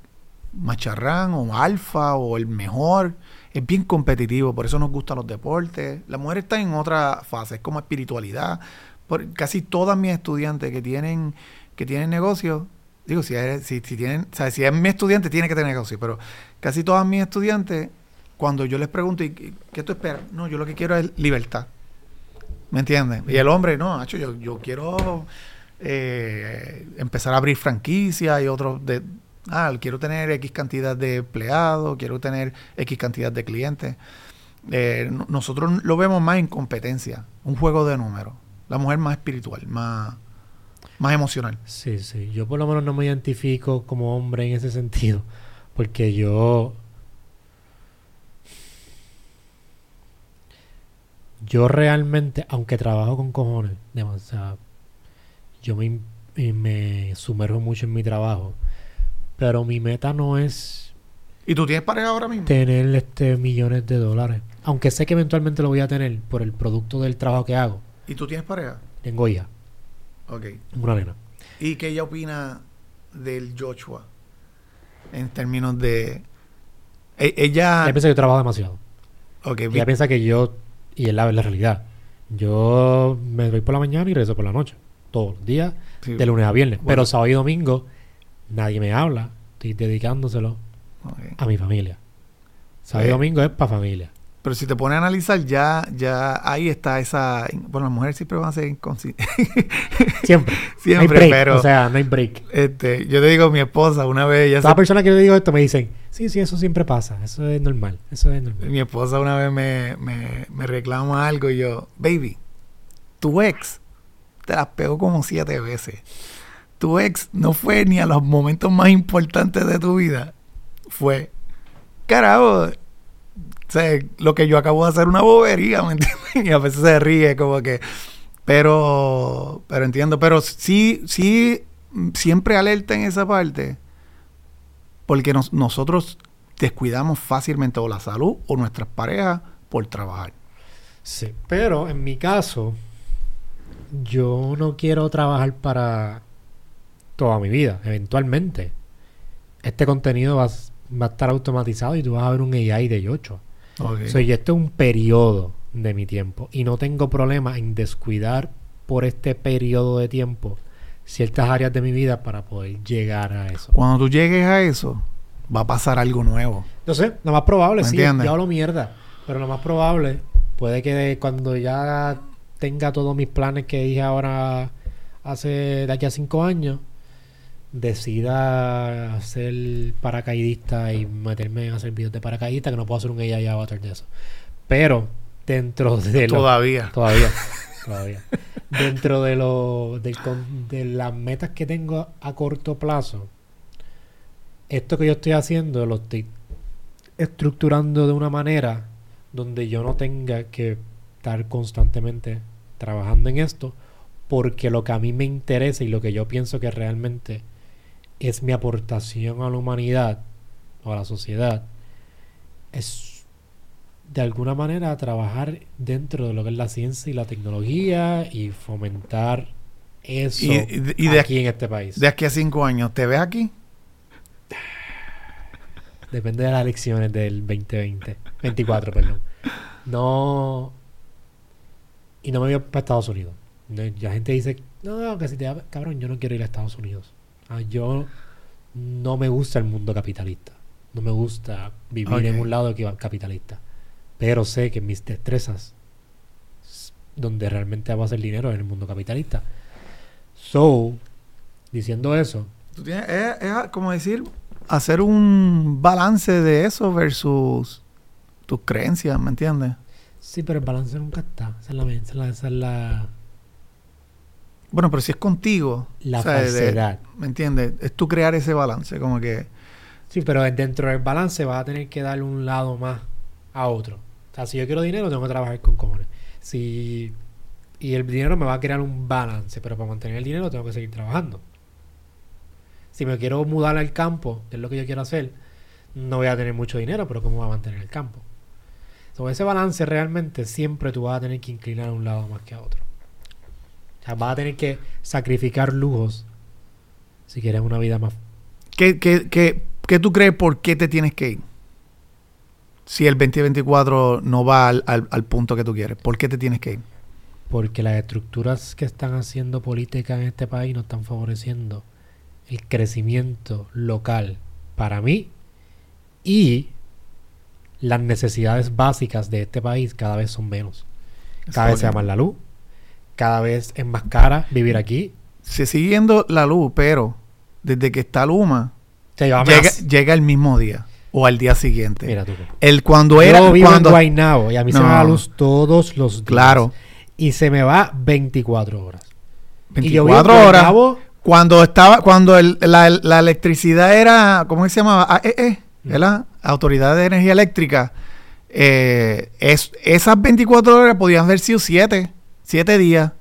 macharrán o alfa o el mejor. Es bien competitivo, por eso nos gustan los deportes. La mujer está en otra fase, es como espiritualidad. Por, casi todas mis estudiantes que tienen, que tienen negocios, digo, si, eres- si, tienen, o sea, si es mi estudiante tiene que tener negocio, pero casi todas mis estudiantes, cuando yo les pregunto, ¿y qué, tú esperas? No, yo lo que quiero es libertad. ¿Me entiendes? Y el hombre, no, Nacho, yo, yo quiero eh, empezar a abrir franquicias y otros de, ah, quiero tener X cantidad de empleados, quiero tener X cantidad de clientes. Eh, no- nosotros lo vemos más en competencia, un juego de números. La mujer más espiritual, más, más emocional. Sí, sí. Yo por lo menos no me identifico como hombre en ese sentido. Porque yo... Yo realmente, aunque trabajo con cojones, demasiado, yo me, me sumerjo mucho en mi trabajo. Pero mi meta no es ¿Y tú tienes pareja ahora mismo? tener este millones de dólares. Aunque sé que eventualmente lo voy a tener por el producto del trabajo que hago. ¿Y tú tienes pareja? Tengo hija, Ok. una nena. ¿Y qué ella opina del Joshua? En términos de... E- ella... Ella piensa que yo trabajo demasiado. Ok, Ella piensa que yo, y es la, la realidad, yo me voy por la mañana y regreso por la noche. Todos los días, sí, de lunes a viernes. Bueno. Pero sábado y domingo, nadie me habla. Estoy dedicándoselo a mi familia. Sábado y Eh. domingo es para familia. Pero si te pones a analizar, ya, ya ahí está esa... Bueno, las mujeres siempre van a ser inconscientes. Siempre. siempre, no hay break. pero... O sea, no hay break. este, yo te digo, mi esposa, una vez... Ella Cada se- persona que le digo esto me dicen, sí, sí, eso siempre pasa. Eso es normal. Eso es normal. mi esposa una vez me, me, me reclama algo y yo... Baby, tu ex te las pegó como siete veces. tu ex no fue ni a los momentos más importantes de tu vida, fue, carajo, sea, lo que yo acabo de hacer una bobería. Y a veces se ríe como que, pero, pero entiendo, pero sí, sí, siempre alerta en esa parte, porque nos- nosotros descuidamos fácilmente o la salud o nuestras parejas por trabajar. Sí, pero en mi caso, yo no quiero trabajar para toda mi vida, eventualmente. Este contenido va a estar automatizado y tú vas a ver un AI de 8. Ok. So, y esto es un periodo de mi tiempo y no tengo problema en descuidar por este periodo de tiempo ciertas áreas de mi vida para poder llegar a eso. Cuando tú llegues a eso, va a pasar algo nuevo. No sé, lo más probable, ¿Me sí, entiendes? yo hablo mierda, pero lo más probable puede que cuando ya tenga todos mis planes que dije ahora hace de aquí a cinco años, decida ser paracaidista y meterme en hacer videos de paracaidista, que no puedo hacer un AI avatar de eso. Pero dentro de lo, Todavía. Todavía. todavía. Dentro de lo del de las metas que tengo a corto plazo, esto que yo estoy haciendo lo estoy estructurando de una manera donde yo no tenga que estar constantemente trabajando en esto, porque lo que a mí me interesa y lo que yo pienso que realmente es mi aportación a la humanidad o a la sociedad es de alguna manera trabajar dentro de lo que es la ciencia y la tecnología y fomentar eso Y- y de- aquí en este país. De aquí a cinco años, ¿te ves aquí? Depende de las elecciones del 2020. 24, perdón. No. Y no me voy para Estados Unidos. La gente dice, no, que si te Cabrón, yo no quiero ir a Estados Unidos. Ah, yo no me gusta el mundo capitalista. No me gusta vivir en un lado capitalista. Pero sé que mis destrezas, donde realmente va a hacer dinero, es en el mundo capitalista. So, diciendo eso, Tú tienes- es, es como decir, hacer un balance de eso versus tus creencias, ¿me entiendes? sí, pero el balance nunca está. Esa es la, esa es la, esa es la, Bueno, pero si es contigo, la o sea, de- falsedad. ¿me entiendes? Es tú crear ese balance, como que... Sí, pero dentro del balance vas a tener que darle un lado más a otro. O sea, si yo quiero dinero, tengo que trabajar con cojones. Si... Y el dinero me va a crear un balance, pero para mantener el dinero tengo que seguir trabajando. Si me quiero mudar al campo, que es lo que yo quiero hacer, no voy a tener mucho dinero, pero ¿cómo voy a mantener el campo? Sobre ese balance realmente siempre tú vas a tener que inclinar a un lado más que a otro. Sea, vas a tener que sacrificar lujos si quieres una vida más ¿Qué, qué, qué, qué tú crees por qué te tienes que ir? Si el 2024 no va al, al- al punto que tú quieres, ¿por qué te tienes que ir? Porque las estructuras que están haciendo política en este país no están favoreciendo el crecimiento local para mí y las necesidades básicas de este país cada vez son menos. Cada vez se más la luz, cada vez es más cara vivir aquí. Se sigue yendo la luz, pero desde que está Luma, llega, llega el mismo día o al día siguiente. Mira tú. El cuando era Yo vivo cuando en Guaynabo y a mí se me va la luz todos los días. claro, Y se me va 24 horas. Y yo vivo en 24 horas. Guaynabo, Cuando estaba cuando el- la, la electricidad era ¿cómo se llamaba? AEE, Mm. ¿verdad? Autoridad de Energía Eléctrica. Eh, es, esas 24 horas podían haber sido 7, 7 días,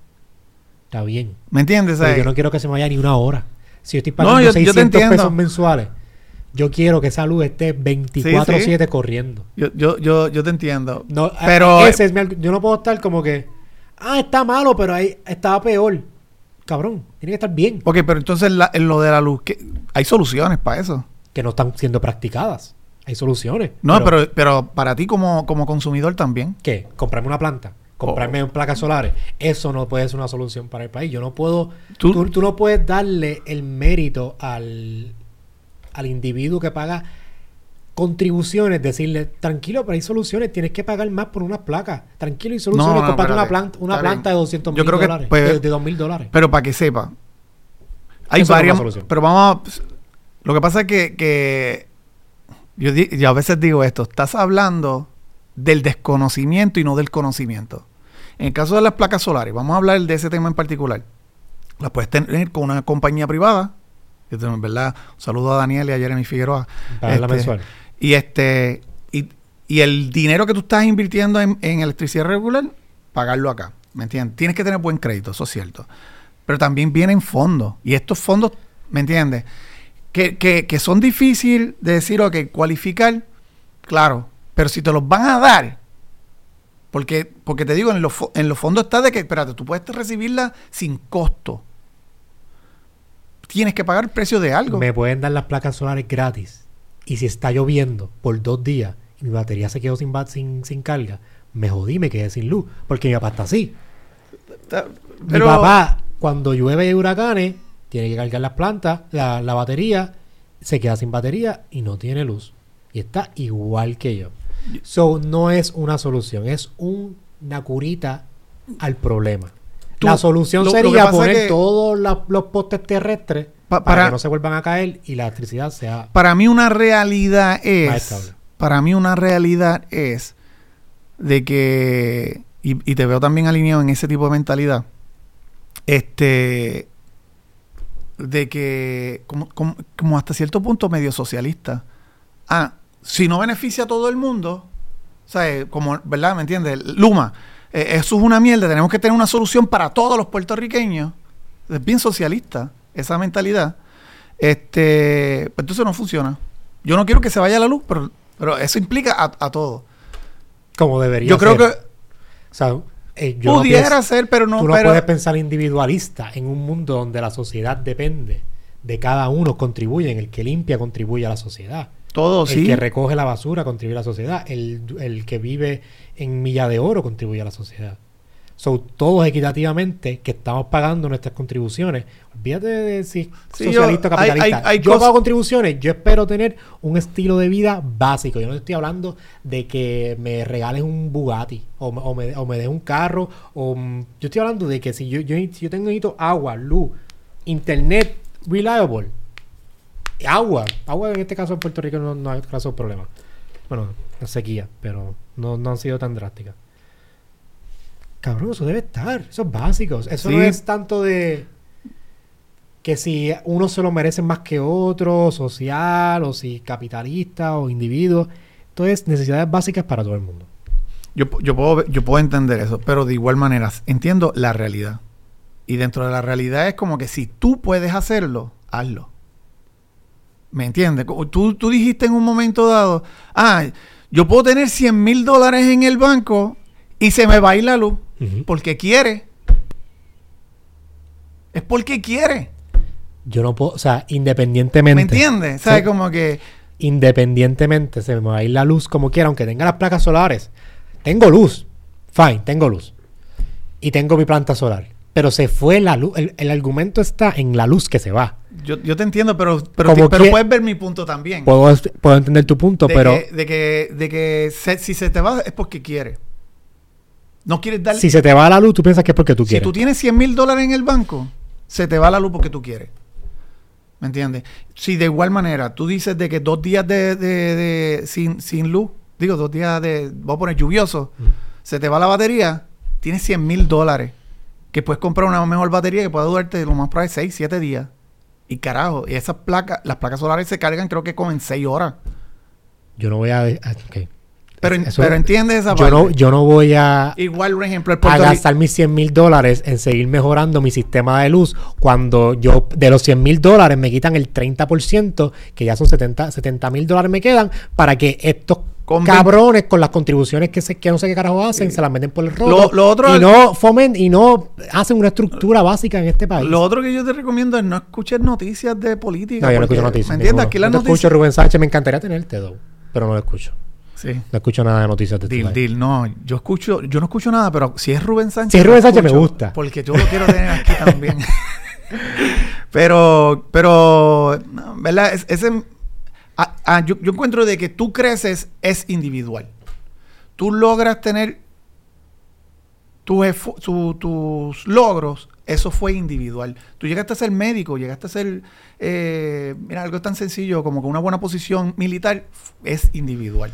Está bien. ¿me entiendes? Pero yo no quiero que se me vaya ni una hora. Si yo estoy No, pagando yo- yo te 600 entiendo. pesos mensuales, yo quiero que esa luz esté 24-7 corriendo. yo, yo, yo, yo te entiendo. No, Pero- ese es mi yo no puedo estar como que, ah, está malo, pero ahí estaba peor. Cabrón, tiene que estar bien. Ok, pero entonces la- en lo de la luz, ¿qué? hay soluciones para eso. Que no están siendo practicadas. Hay soluciones. No, pero, pero para ti como, como consumidor también. ¿Qué? Comprarme una planta. Oh. Comprarme placas solares. Eso no puede ser una solución para el país. Yo no puedo... Tú- Tú, tú no puedes darle el mérito al, al individuo que paga contribuciones, decirle, tranquilo, pero hay soluciones, tienes que pagar más por unas placas. Tranquilo, hay soluciones, No, una planta, una planta de 200 Yo mil dólares, pues, de, de 2 mil dólares. Pero para que sepa, hay Eso varias. pero vamos a. Lo que pasa es que, que yo, yo a veces digo esto: estás hablando del desconocimiento y no del conocimiento. En el caso de las placas solares, vamos a hablar de ese tema en particular. la puedes tener con una compañía privada. En verdad, un saludo a Daniel y a Jeremy Figueroa. Este, mensual. Y este y, y el dinero que tú estás invirtiendo en, en electricidad regular, pagarlo acá. ¿Me entiendes? Tienes que tener buen crédito, eso es cierto. Pero también vienen fondos. Y estos fondos, ¿me entiendes? Que, que, que son difíciles de decir, ok, cualificar, claro. Pero si te los van a dar, porque, porque te digo, en los, en los fondos está de que, espérate, tú puedes recibirla sin costo. Tienes que pagar el precio de algo. Me pueden dar las placas solares gratis. Y si está lloviendo por dos días y mi batería se quedó sin, sin, sin carga, me jodí, me quedé sin luz. Porque mi papá está así. Mi papá, cuando llueve y huracanes, tiene que cargar las plantas, la, la batería, se queda sin batería y no tiene luz. Y está igual que yo. So, no es una solución, es un- una curita al problema. Tú- la solución lo- sería poner que- todos la- los postes terrestres Pa- para, para- que no se vuelvan a caer y la electricidad sea Para mí una realidad es, para mí una realidad es de que, y, y te veo también alineado en ese tipo de mentalidad, este, de que como, como, como hasta cierto punto medio socialista. Ah, si no beneficia a todo el mundo, o sea, eh, como, ¿verdad? ¿Me entiendes? Luma, eh, eso es una mierda, tenemos que tener una solución para todos los puertorriqueños. Es bien socialista esa mentalidad. Este, pues entonces no funciona. Yo no quiero que se vaya la luz, pero, pero eso implica a, a todo. como debería Yo creo ser. que O sea, eh, yo no pudiera pienso- ser, pero no, Tú no pero puedes pensar individualista en un mundo donde la sociedad depende de cada uno contribuye. El que limpia contribuye a la sociedad. Todo el sí. que recoge la basura contribuye a la sociedad. El, el que vive en Milla de Oro contribuye a la sociedad. So, todos equitativamente que estamos pagando nuestras contribuciones. Olvídate de si Sí, socialista o hay- capitalista. hay- hay yo pago contribuciones. Yo espero tener un estilo de vida básico. Yo no estoy hablando de que me regales un Bugatti o, me- o me, o me des un carro. O, mm, yo estoy hablando de que si yo, yo, si yo tengo necesito agua, luz, internet reliable, agua. Agua en este caso en Puerto Rico no, no hay caso de problema. Bueno, la sequía, pero no, no han sido tan drásticas. Cabrón, eso debe estar. Eso es básico. Eso no es tanto de que si uno se lo merece más que otro, social, o si capitalista o individuo. Esto es necesidades básicas para todo el mundo. Yo, yo, puedo, yo puedo entender eso, pero de igual manera entiendo la realidad. Y dentro de la realidad es como que si tú puedes hacerlo, hazlo. ¿Me entiendes? Tú, tú dijiste en un momento dado, ah, yo puedo tener 100 mil dólares en el banco y se me va a ir la luz porque quiere. Es porque quiere. Yo no puedo, o sea, independientemente. ¿Me entiendes? ¿Sabes? Sí. Como que... independientemente se me va a ir la luz como quiera, aunque tenga las placas solares. Tengo luz. Fine, tengo luz. Y tengo mi planta solar. Pero se fue la luz. El, el argumento está en la luz que se va. Yo, yo te entiendo, pero, pero, pero puedes ver mi punto también. Puedo, puedo entender tu punto, de pero que, de que, de que se- si se te va es porque quiere. No quieres dar... si se te va la luz, tú piensas que es porque tú si quieres. tú tienes 100 mil dólares en el banco, se te va la luz porque tú quieres. ¿Me entiendes? Si de igual manera tú dices de que dos días de, de- de- sin, sin luz, digo dos días de, voy a poner lluvioso, Mm. se te va la batería, tienes 100 mil dólares, que puedes comprar una mejor batería que pueda durarte lo más probable 6, 7 días. Y carajo, y esas placas, las placas solares se cargan creo que como en 6 horas. Yo no voy a. Pero, Eso- pero entiendes esa yo, parte. no, yo no voy a, Igual, por ejemplo, el a gastar mis 100 mil dólares en seguir mejorando mi sistema de luz cuando yo de los 100 mil dólares me quitan el 30%, que ya son 70 mil dólares me quedan, para que estos Con cabrones con las contribuciones que, se, que no sé qué carajo hacen, se las meten por el roto Lo- lo otro y no fomen y no hacen una estructura básica en este país. Lo otro que yo te recomiendo es no escuches noticias de política. no, yo no escucho noticias. ¿Me entiendes? Aquí las te noticias. escucho Rubén Sánchez, me encantaría tenerte, though, pero no lo escucho. Sí. No escucho nada de noticias de este país. deal. No, yo escucho, yo no escucho nada, pero si es Rubén Sánchez. Si es Rubén Sánchez, me gusta. Porque yo lo quiero tener aquí también. pero, pero, no, ¿verdad? Es- ese, ah, ah, yo, encuentro de que tú creces es individual. Tú logras tener tus, tus logros, eso fue individual. Tú llegaste a ser médico, llegaste a ser, eh, mira, algo tan sencillo como con una buena posición militar, es individual.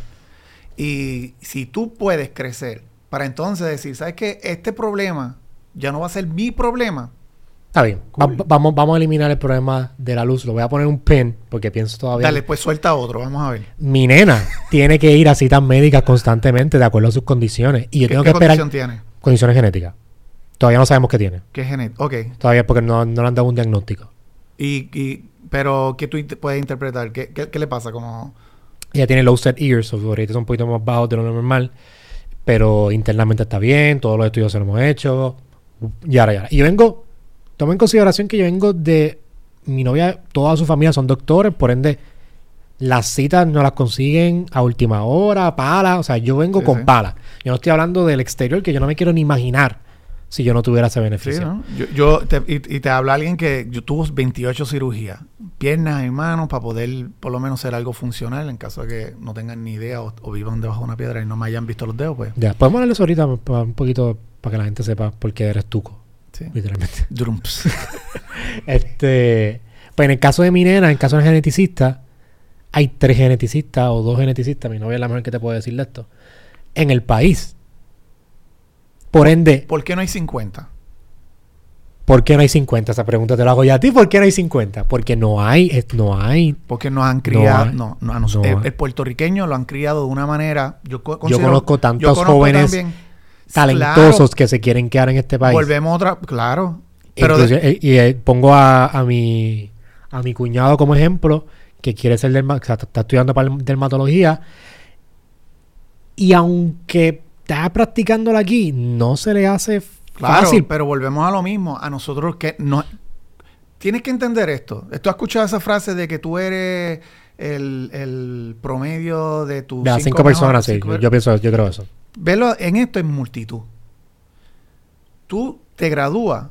Y si tú puedes crecer para entonces decir, ¿sabes qué? Este problema ya no va a ser mi problema, Está bien. Va- vamos, vamos a eliminar el problema de la luz. Lo voy a poner un pen porque pienso todavía. Dale, pues suelta otro, vamos a ver. Mi nena tiene que ir a citas médicas constantemente de acuerdo a sus condiciones. Y yo ¿Qué, tengo qué que esperar condición tiene? condiciones genéticas. Todavía no sabemos qué tiene. ¿Qué genético? Ok. Todavía porque no, no le han dado un diagnóstico. Y, y, pero, ¿qué tú puedes interpretar? ¿Qué, qué, qué le pasa? Como... Ella tiene low set ears, sus orejitas son un poquito más bajos de lo normal, pero internamente está bien, todos los estudios se los hemos hecho, y ahora, y ahora. Y yo vengo, toma en consideración que yo vengo de mi novia, toda su familia son doctores, por ende, las citas no las consiguen a última hora, pala, o sea, yo vengo Sí, con sí. pala. Yo no estoy hablando del exterior, que yo no me quiero ni imaginar si yo no tuviera ese Sí, beneficio. ¿no? Yo, yo te, y, y te habla alguien que yo tuvo 28 cirugías, piernas y manos, para poder por lo menos ser algo funcional en caso de que no tengan ni idea o, o vivan debajo de una piedra y no me hayan visto los dedos, pues. Ya, podemos hablar de eso ahorita un poquito para que la gente sepa por qué eres tuco, Sí. literalmente. Drumps. Este, pues en el caso de mi nena, en caso de geneticista, hay tres geneticistas o dos geneticistas, mi novia es la mejor que te puede decir de esto, en el país. Por ende, ¿Por qué no hay 50? ¿por qué no hay 50? Esa pregunta te la hago ya a ti, ¿por qué no hay 50? Porque no hay, no hay. Porque nos han criado, no, no, a nos- No el, el puertorriqueño lo han criado de una manera, yo, conozco tantos yo conozco jóvenes también- talentosos Claro, que se quieren quedar en este país. volvemos otra, claro, pero de- eh, y eh, pongo a, a mi a mi cuñado como ejemplo que quiere ser derma- o sea, está estudiando para dermatología y aunque está practicándola aquí no se le hace Claro, fácil pero volvemos a lo mismo. A nosotros que no... Tienes que entender esto. Tú has escuchado esa frase de que tú eres el, el promedio de tus de cinco, personas sí, yo, yo pienso yo creo eso Velo en esto en multitud. Tú te gradúas.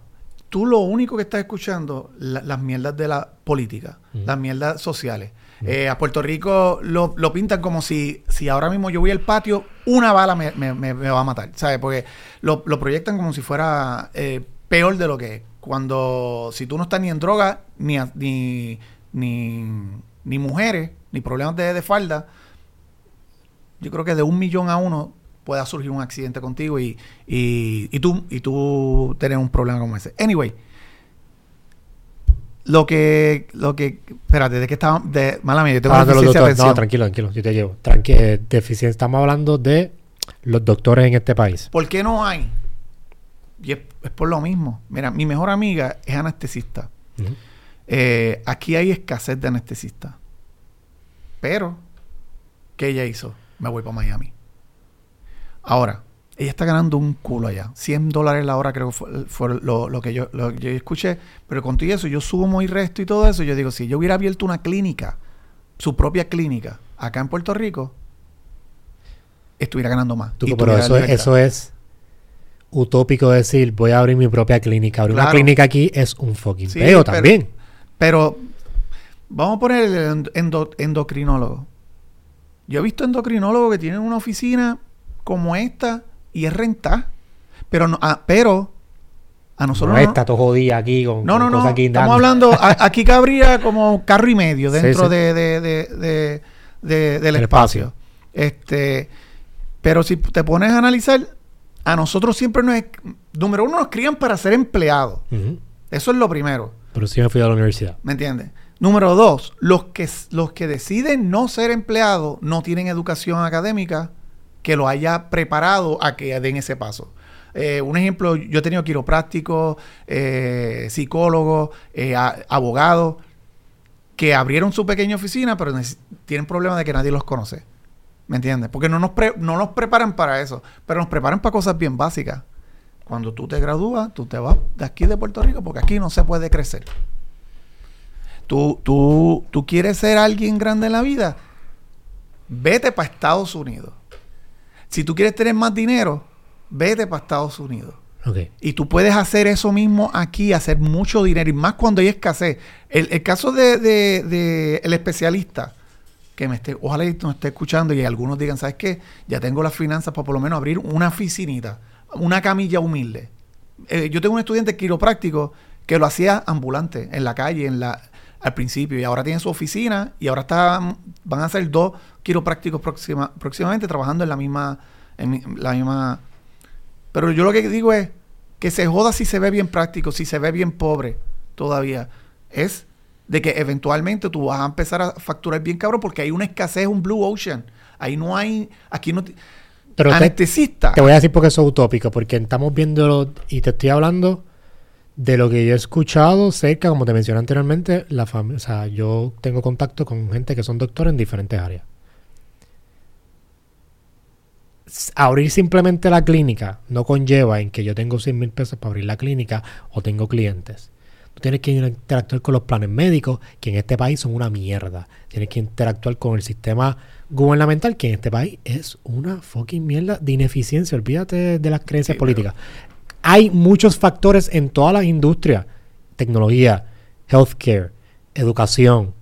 Tú lo único que estás escuchando, la- las mierdas de la política, Ujú. las mierdas sociales. Ujú. Eh, a Puerto Rico lo, lo pintan como si, si ahora mismo yo voy al patio, una bala me, me- me- me va a matar, ¿sabes? Porque lo, lo proyectan como si fuera eh, peor de lo que es. Cuando si tú no estás ni en droga, ni, ni, ni, ni mujeres, ni problemas de, de falda, yo creo que de un millón a uno pueda surgir un accidente contigo y, y, y tú y tú tener un problema como ese. Anyway, lo que lo que espérate, de qué estaba de mala mía, yo tengo Ah, una los deficiencia de no tranquilo tranquilo yo te llevo Tranqui eh, deficiencia estamos hablando de los doctores en este país ¿Por qué no hay? Y es, es por lo mismo. Mira, mi mejor amiga es anestesista. Eh, aquí hay escasez de anestesistas. Pero, ¿qué ella hizo? Me voy para Miami. Ahora, ella está ganando un culo allá. 100 dólares la hora creo que fue, fue lo, lo que yo, lo que yo escuché. Pero con todo eso, yo sumo y resto y todo eso. Yo digo, si yo hubiera abierto una clínica, su propia clínica, acá en Puerto Rico, estuviera ganando más. Tú, pero eso, eso es utópico decir voy a abrir mi propia clínica. Abrir una clínica aquí es un fucking Sí, peo pero- también. Pero vamos a poner el endo- endo- endocrinólogo. Yo he visto endocrinólogos que tienen una oficina como esta y es rentada. Pero, no, ah, pero a nosotros no no, jodido aquí con, no, con no, no. cosas Estamos hablando, a- aquí cabría como carro y medio dentro sí. De, de- de- de- de- del El espacio. espacio. Este, pero si te pones a analizar, a nosotros siempre nos, número uno, nos crían para ser empleados. Eso es lo primero. Pero sí me fui a la universidad. ¿Me entiendes? Número dos, los que, los que deciden no ser empleados no tienen educación académica que lo haya preparado a que den ese paso. Eh, un ejemplo, yo he tenido quiroprácticos, eh, psicólogos, eh, abogados que abrieron su pequeña oficina, pero tienen problemas de que nadie los conoce. ¿Me entiendes? Porque no nos, no preparan para eso, pero nos preparan para cosas bien básicas. Cuando tú te gradúas, tú te vas de aquí de Puerto Rico porque aquí no se puede crecer. Tú, tú, tú quieres ser alguien grande en la vida, vete para Estados Unidos. Si tú quieres tener más dinero, vete para Estados Unidos. Ok. Y tú puedes hacer eso mismo aquí, hacer mucho dinero, y más cuando hay escasez. El, el caso de, de- de el especialista, que me esté, ojalá nos esté escuchando y algunos digan, ¿sabes qué? Ya tengo las finanzas para por lo menos abrir una oficinita, una camilla humilde. Eh, yo tengo un estudiante quiropráctico que lo hacía ambulante, en la calle, en la, al principio, y ahora tiene su oficina, y ahora está, van a ser dos quiroprácticos próxima, próximamente trabajando en la misma, en mi- la misma pero yo lo que digo es, que se joda si se ve bien práctico, si se ve bien pobre todavía. Es de que eventualmente tú vas a empezar a facturar bien cabrón porque hay una escasez, un blue ocean. Ahí no hay, aquí no... Pero te, anestesista. te voy a decir porque eso es utópico, porque estamos viendo y te estoy hablando de lo que yo he escuchado cerca, como te mencioné anteriormente, la o sea, yo tengo contacto con gente que son doctores en diferentes áreas. Abrir simplemente la clínica no conlleva en que yo tengo 100 mil pesos para abrir la clínica o tengo clientes. Tú tienes que interactuar con los planes médicos, que en este país son una mierda. Tienes que interactuar con el sistema gubernamental, que en este país es una fucking mierda de ineficiencia. Olvídate de las creencias Sí, políticas. Hay muchos factores en todas las industrias. Tecnología, healthcare, educación.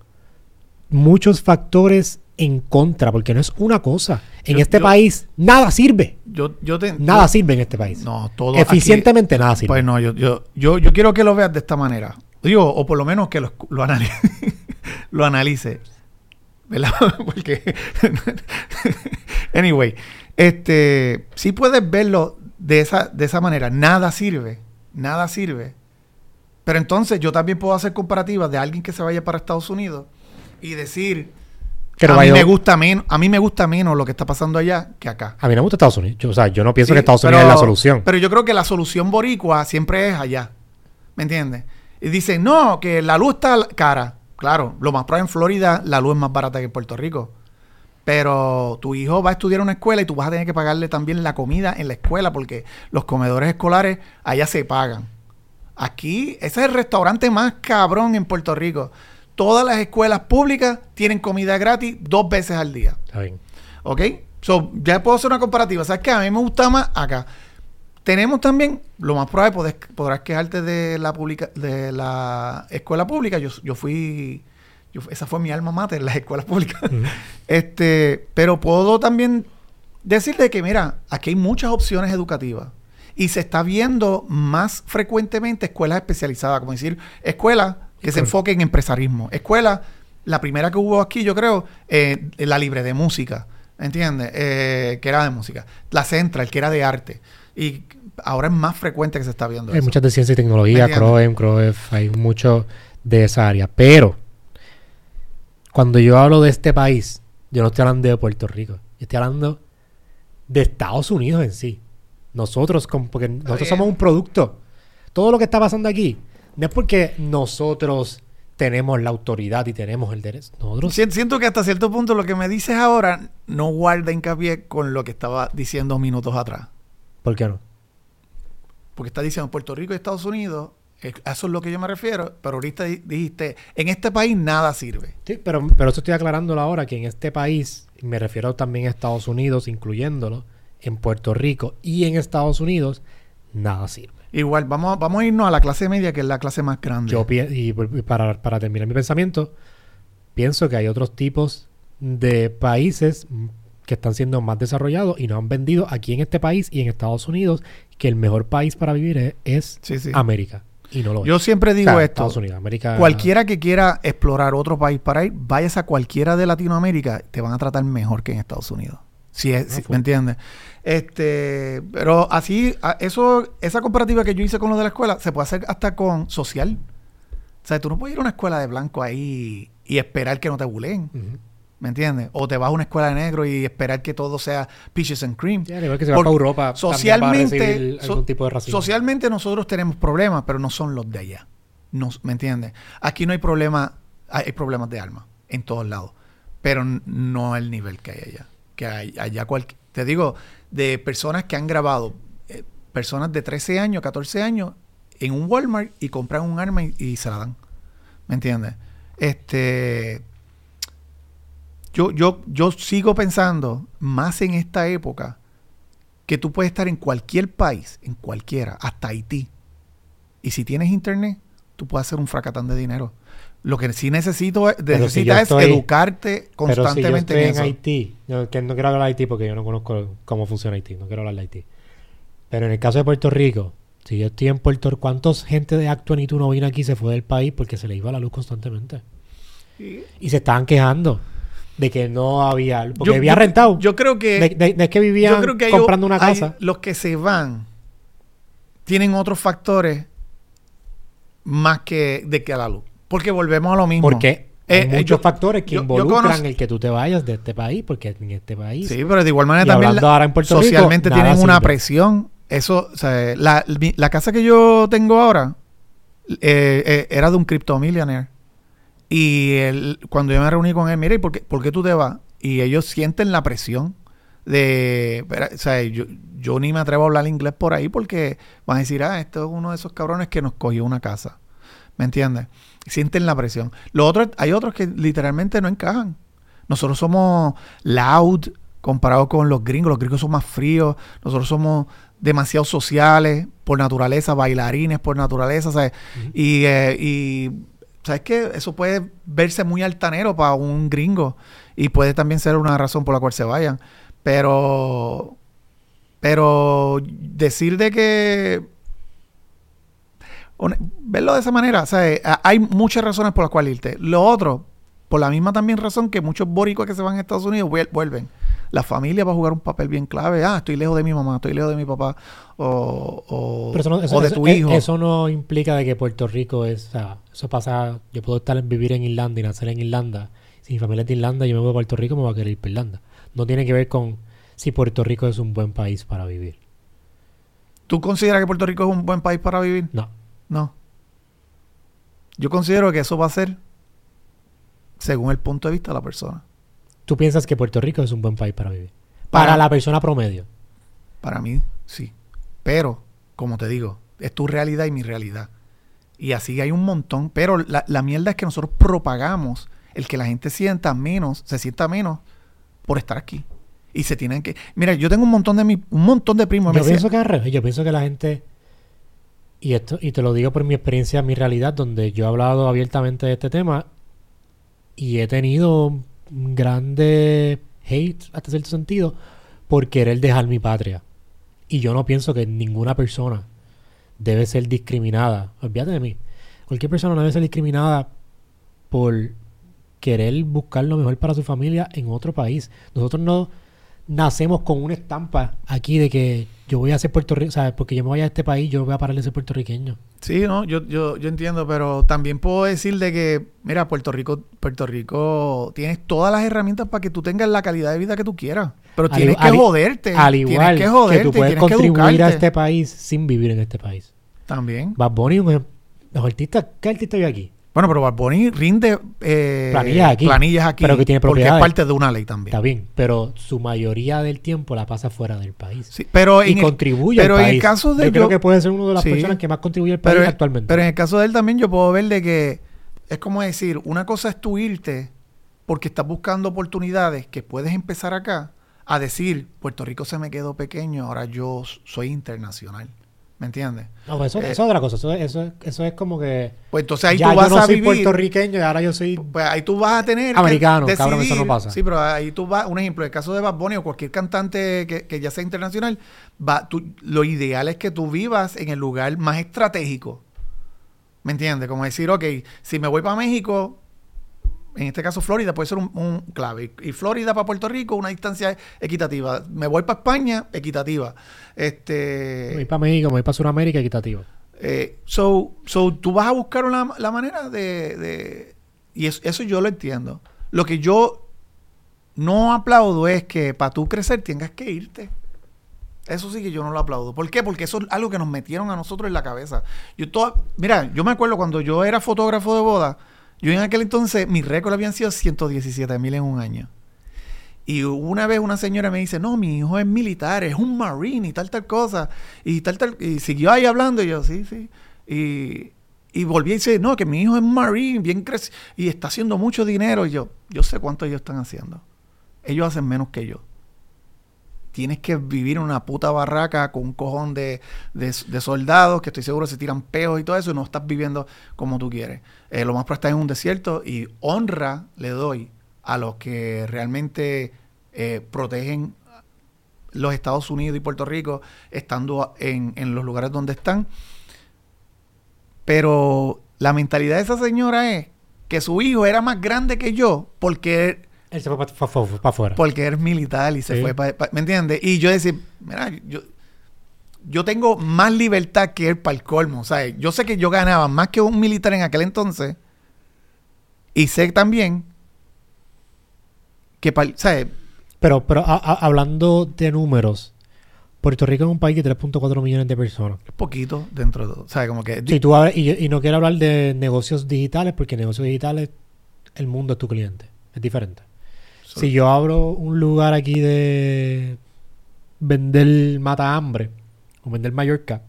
Muchos factores en contra, porque no es una cosa. En Yo- este yo- país nada sirve. Yo, yo te, Nada sirve en este país. No, todo Eficientemente nada sirve. Pues no, yo, yo, yo, yo quiero que lo veas de esta manera. Digo, o por lo menos que lo, lo analice. lo analice. ¿Verdad? Porque. anyway, este. Si puedes verlo de esa, de esa manera. Nada sirve. Nada sirve. Pero entonces yo también puedo hacer comparativas de alguien que se vaya para Estados Unidos y decir. Que no a mí me gusta menos, a mí me gusta menos lo que está pasando allá que acá. A mí no me gusta Estados Unidos. Yo, o sea, yo no pienso Sí, que Estados pero- Unidos es la solución. Pero yo creo que la solución boricua siempre es allá. ¿Me entiendes? Y dicen, no, que la luz está cara. Claro, lo más probable en Florida la luz es más barata que en Puerto Rico. Pero tu hijo va a estudiar en una escuela y tú vas a tener que pagarle también la comida en la escuela porque los comedores escolares allá se pagan. Aquí, ese es el restaurante más cabrón en Puerto Rico. Todas las escuelas públicas tienen comida gratis dos veces al día. Está bien. ¿Ok? So, ya puedo hacer una comparativa. ¿Sabes qué? A mí me gusta más acá. Tenemos también, lo más probable, podés- podrás quejarte de la publica, de la escuela pública. Yo, yo fui, yo- esa fue mi alma mater, las escuelas públicas. Este, pero puedo también decirte que, mira, aquí hay muchas opciones educativas. Y se está viendo más frecuentemente escuelas especializadas, como decir, escuelas que se enfoquen en empresarismo. Escuela, la primera que hubo aquí, yo creo, eh, la libre de música, ¿entiendes? Eh, que era de música. La Central, que era de arte. Y ahora es más frecuente que se está viendo Hay eso. muchas de ciencia y tecnología. CROEM, CROEF, hay mucho de esa área. Pero, cuando yo hablo de este país, yo no estoy hablando de Puerto Rico. Yo estoy hablando de Estados Unidos en sí. Nosotros, porque nosotros somos un producto. Todo lo que está pasando aquí, no es porque nosotros tenemos la autoridad y tenemos el derecho. Nosotros Si- Siento que hasta cierto punto lo que me dices ahora no guarda hincapié con lo que estaba diciendo minutos atrás. ¿Por qué no? Porque está diciendo Puerto Rico y Estados Unidos, a eso es lo que yo me refiero, pero ahorita di- dijiste, en este país nada sirve. Sí, pero, pero eso estoy aclarándolo ahora, que en este país, me refiero también a Estados Unidos, incluyéndolo, en Puerto Rico y en Estados Unidos, nada sirve. Igual, vamos, a- vamos a irnos a la clase media, que es la clase más grande. Yo y para, para terminar mi pensamiento, pienso que hay otros tipos de países que están siendo más desarrollados y nos han vendido aquí en este país y en Estados Unidos que el mejor país para vivir es, es Sí, sí. América. Y no lo es. Yo siempre O digo sea, esto. Estados Unidos, América. Cualquiera que quiera explorar otro país para ir, vayas a cualquiera de Latinoamérica, te van a tratar mejor que en Estados Unidos. Si es, Ah, si-. ¿Me entiendes? Este, pero así, eso, esa comparativa que yo hice con lo de la escuela, se puede hacer hasta con social. O sea, tú no puedes ir a una escuela de blanco ahí y esperar que no te buleen. ¿Me entiendes? O te vas a una escuela de negro y esperar que todo sea peaches and cream. Al igual que se va para Europa, socialmente, recibir so- algún tipo de racismo. socialmente nosotros tenemos problemas, pero no son los de allá. No, ¿Me entiendes? Aquí no hay problema, hay, problemas de alma en todos lados, pero no el nivel que hay allá. Que hay allá cual- te digo, de personas que han grabado, eh, personas de 13 años, 14 años, en un Walmart y compran un arma y, y se la dan. ¿Me entiendes? Este yo, yo, yo sigo pensando más en esta época que tú puedes estar en cualquier país, en cualquiera, hasta Haití. Y si tienes internet, tú puedes hacer un fracatán de dinero. Lo que sí necesito si yo necesitas estoy- es educarte Pero si yo constantemente estoy en. Haití, no, que no quiero hablar de Haití porque yo no conozco cómo funciona Haití, no quiero hablar de Haití. Pero en el caso de Puerto Rico, si yo estoy en Puerto Rico, ¿cuántos gente de Acto y tú no vino aquí y se fue del país porque se le iba la luz constantemente? Y se estaban quejando de que no había porque Yo- había rentado. Yo creo que de, de- de que vivían yo creo que hay- comprando una hay- casa. los que se van tienen otros factores más que de que a la luz. Porque volvemos a lo mismo. Porque hay Eh, eh, muchos yo- factores que yo- involucran el que tú te vayas de este país, porque en este país Sí, pero de igual manera también la- ahora en Puerto Rico, socialmente tienen una presión. Eso, o sea, la, la casa que yo tengo ahora eh, eh, era de un criptomillionaire. Y él, cuando yo me reuní con él, mire, ¿y por qué, por qué tú te vas? Y ellos sienten la presión de... O sea, yo, yo ni me atrevo a hablar inglés por ahí porque van a decir, ah, esto es uno de esos cabrones que nos cogió una casa. ¿Me entiendes? Sienten la presión. Lo otro, hay otros que literalmente no encajan. Nosotros somos loud comparado con los gringos. Los gringos son más fríos. Nosotros somos demasiado sociales por naturaleza, bailarines por naturaleza. ¿sabes? Y, eh, y, ¿sabes qué? Eso puede verse muy altanero para un gringo y puede también ser una razón por la cual se vayan. Pero, pero decir de que verlo de esa manera, a- hay muchas razones por las cuales irte. Lo otro, por la misma también razón que muchos boricuas que se van a Estados Unidos vuel- vuelven. La familia va a jugar un papel bien clave. Ah, estoy lejos de mi mamá, estoy lejos de mi papá o, o- Pero eso no, eso- o de eso- tu eh, hijo. eso no implica de que Puerto Rico es... o sea, eso pasa... Yo puedo estar en vivir en Irlanda y nacer en Irlanda. Si mi familia es de Irlanda y yo me voy a Puerto Rico, me voy a querer ir para Irlanda. No tiene que ver con si Puerto Rico es un buen país para vivir. ¿Tú consideras que Puerto Rico es un buen país para vivir? No. No. Yo considero que eso va a ser según el punto de vista de la persona. ¿Tú piensas que Puerto Rico es un buen país para vivir? Para, Para- la persona promedio. Para mí, sí. Pero, como te digo, es tu realidad y mi realidad. Y así hay un montón. Pero la, la mierda es que nosotros propagamos el que la gente sienta menos, se sienta menos por estar aquí. Y se tienen que. Mira, yo tengo un montón de mi, un montón de primos. Yo pienso que al revés. Yo pienso que la gente... Y esto y te lo digo por mi experiencia, mi realidad, donde yo he hablado abiertamente de este tema y he tenido grande hate, hasta cierto sentido, por querer dejar mi patria. Y yo no pienso que ninguna persona debe ser discriminada. Olvídate de mí. Cualquier persona no debe ser discriminada por querer buscar lo mejor para su familia en otro país. Nosotros no nacemos con una estampa aquí de que yo voy a ser puertorriqueño, ¿sabes? Porque yo me voy a este país, yo voy a parar de ser puertorriqueño. Sí, no, yo, yo, yo entiendo, pero también puedo decir de que, mira, Puerto Rico, Puerto Rico, tienes todas las herramientas para que tú tengas la calidad de vida que tú quieras. Pero tienes que joderte. Al tienes igual que que, joderte, tú puedes tienes que contribuir a este país sin vivir en este país. También. Bad Bunny, los artistas, ¿qué artista hay aquí? Bueno, pero Bad Bunny rinde eh, Planillas aquí. planillas aquí, Pero que tiene porque es parte de una ley también. Está bien, pero su mayoría del tiempo la pasa fuera del país. Sí, pero y en el- contribuye pero al en país. el caso de yo creo que puede ser una de las Sí. personas que más contribuye al país pero, actualmente. pero en el caso de él también yo puedo ver de que es como decir, una cosa es tú irte porque estás buscando oportunidades que puedes empezar acá a decir, Puerto Rico se me quedó pequeño, ahora yo soy internacional. ¿Me entiendes? no, pues eso, eh, eso es otra cosa. Eso, eso, eso es como que Pues entonces ahí ya tú vas yo no a soy vivir. puertorriqueño y ahora yo soy... Pues ahí tú vas a tener Americano, que cabrón, eso no decidir- pasa. Sí, pero ahí tú vas, un ejemplo, el caso de Bad Bunny o cualquier cantante que, que ya sea internacional, va, tú- lo ideal es que tú vivas en el lugar más estratégico. ¿Me entiendes? Como decir, ok, si me voy para México, en este caso Florida puede ser un, un clave. Y Florida para Puerto Rico, una distancia equitativa. Me voy para España, equitativa. Este, Me voy para México, me voy para Sudamérica, equitativo. eh, so, so, tú vas a buscar la, la manera de, de- y eso, eso yo lo entiendo. Lo que yo no aplaudo es que para tú crecer tengas que irte. Eso sí que yo no lo aplaudo. ¿Por qué? Porque eso es algo que nos metieron a nosotros en la cabeza. Yo toda, mira, yo me acuerdo cuando yo era fotógrafo de boda, yo en aquel entonces, mis récords habían sido 117 mil en un año. Y una vez una señora me dice, no, mi hijo es militar, es un marine y tal, tal cosa. Y tal, tal. Y siguió ahí hablando y yo, sí, sí. Y, y volví y dice, no, que mi hijo es marine, bien crecido. Y está haciendo mucho dinero. Y yo, yo sé cuánto ellos están haciendo. Ellos hacen menos que yo. Tienes que vivir en una puta barraca con un cojón de, de- soldados que estoy seguro se tiran peos y todo eso y no estás viviendo como tú quieres. Eh, lo más probable estás en un desierto y honra le doy a los que realmente eh, protegen los Estados Unidos y Puerto Rico estando en, en los lugares donde están. Pero la mentalidad de esa señora es que su hijo era más grande que yo porque Él se fue para afuera. porque eres militar y se Sí. fue para... ¿Me entiendes? Y yo decía, mira, yo... yo tengo más libertad que él para el colmo. O sea, yo sé que yo ganaba más que un militar en aquel entonces. Y sé también que, para, ¿sabes? Pero, pero a- a- hablando de números, Puerto Rico es un país de 3.4 millones de personas. Es poquito dentro de todo. O sea, como que... Si tú hablas- y, y no quiero hablar de negocios digitales, porque negocios digitales, el mundo es tu cliente. Es diferente. So- Si yo abro un lugar aquí de vender mata hambre o vender Mallorca,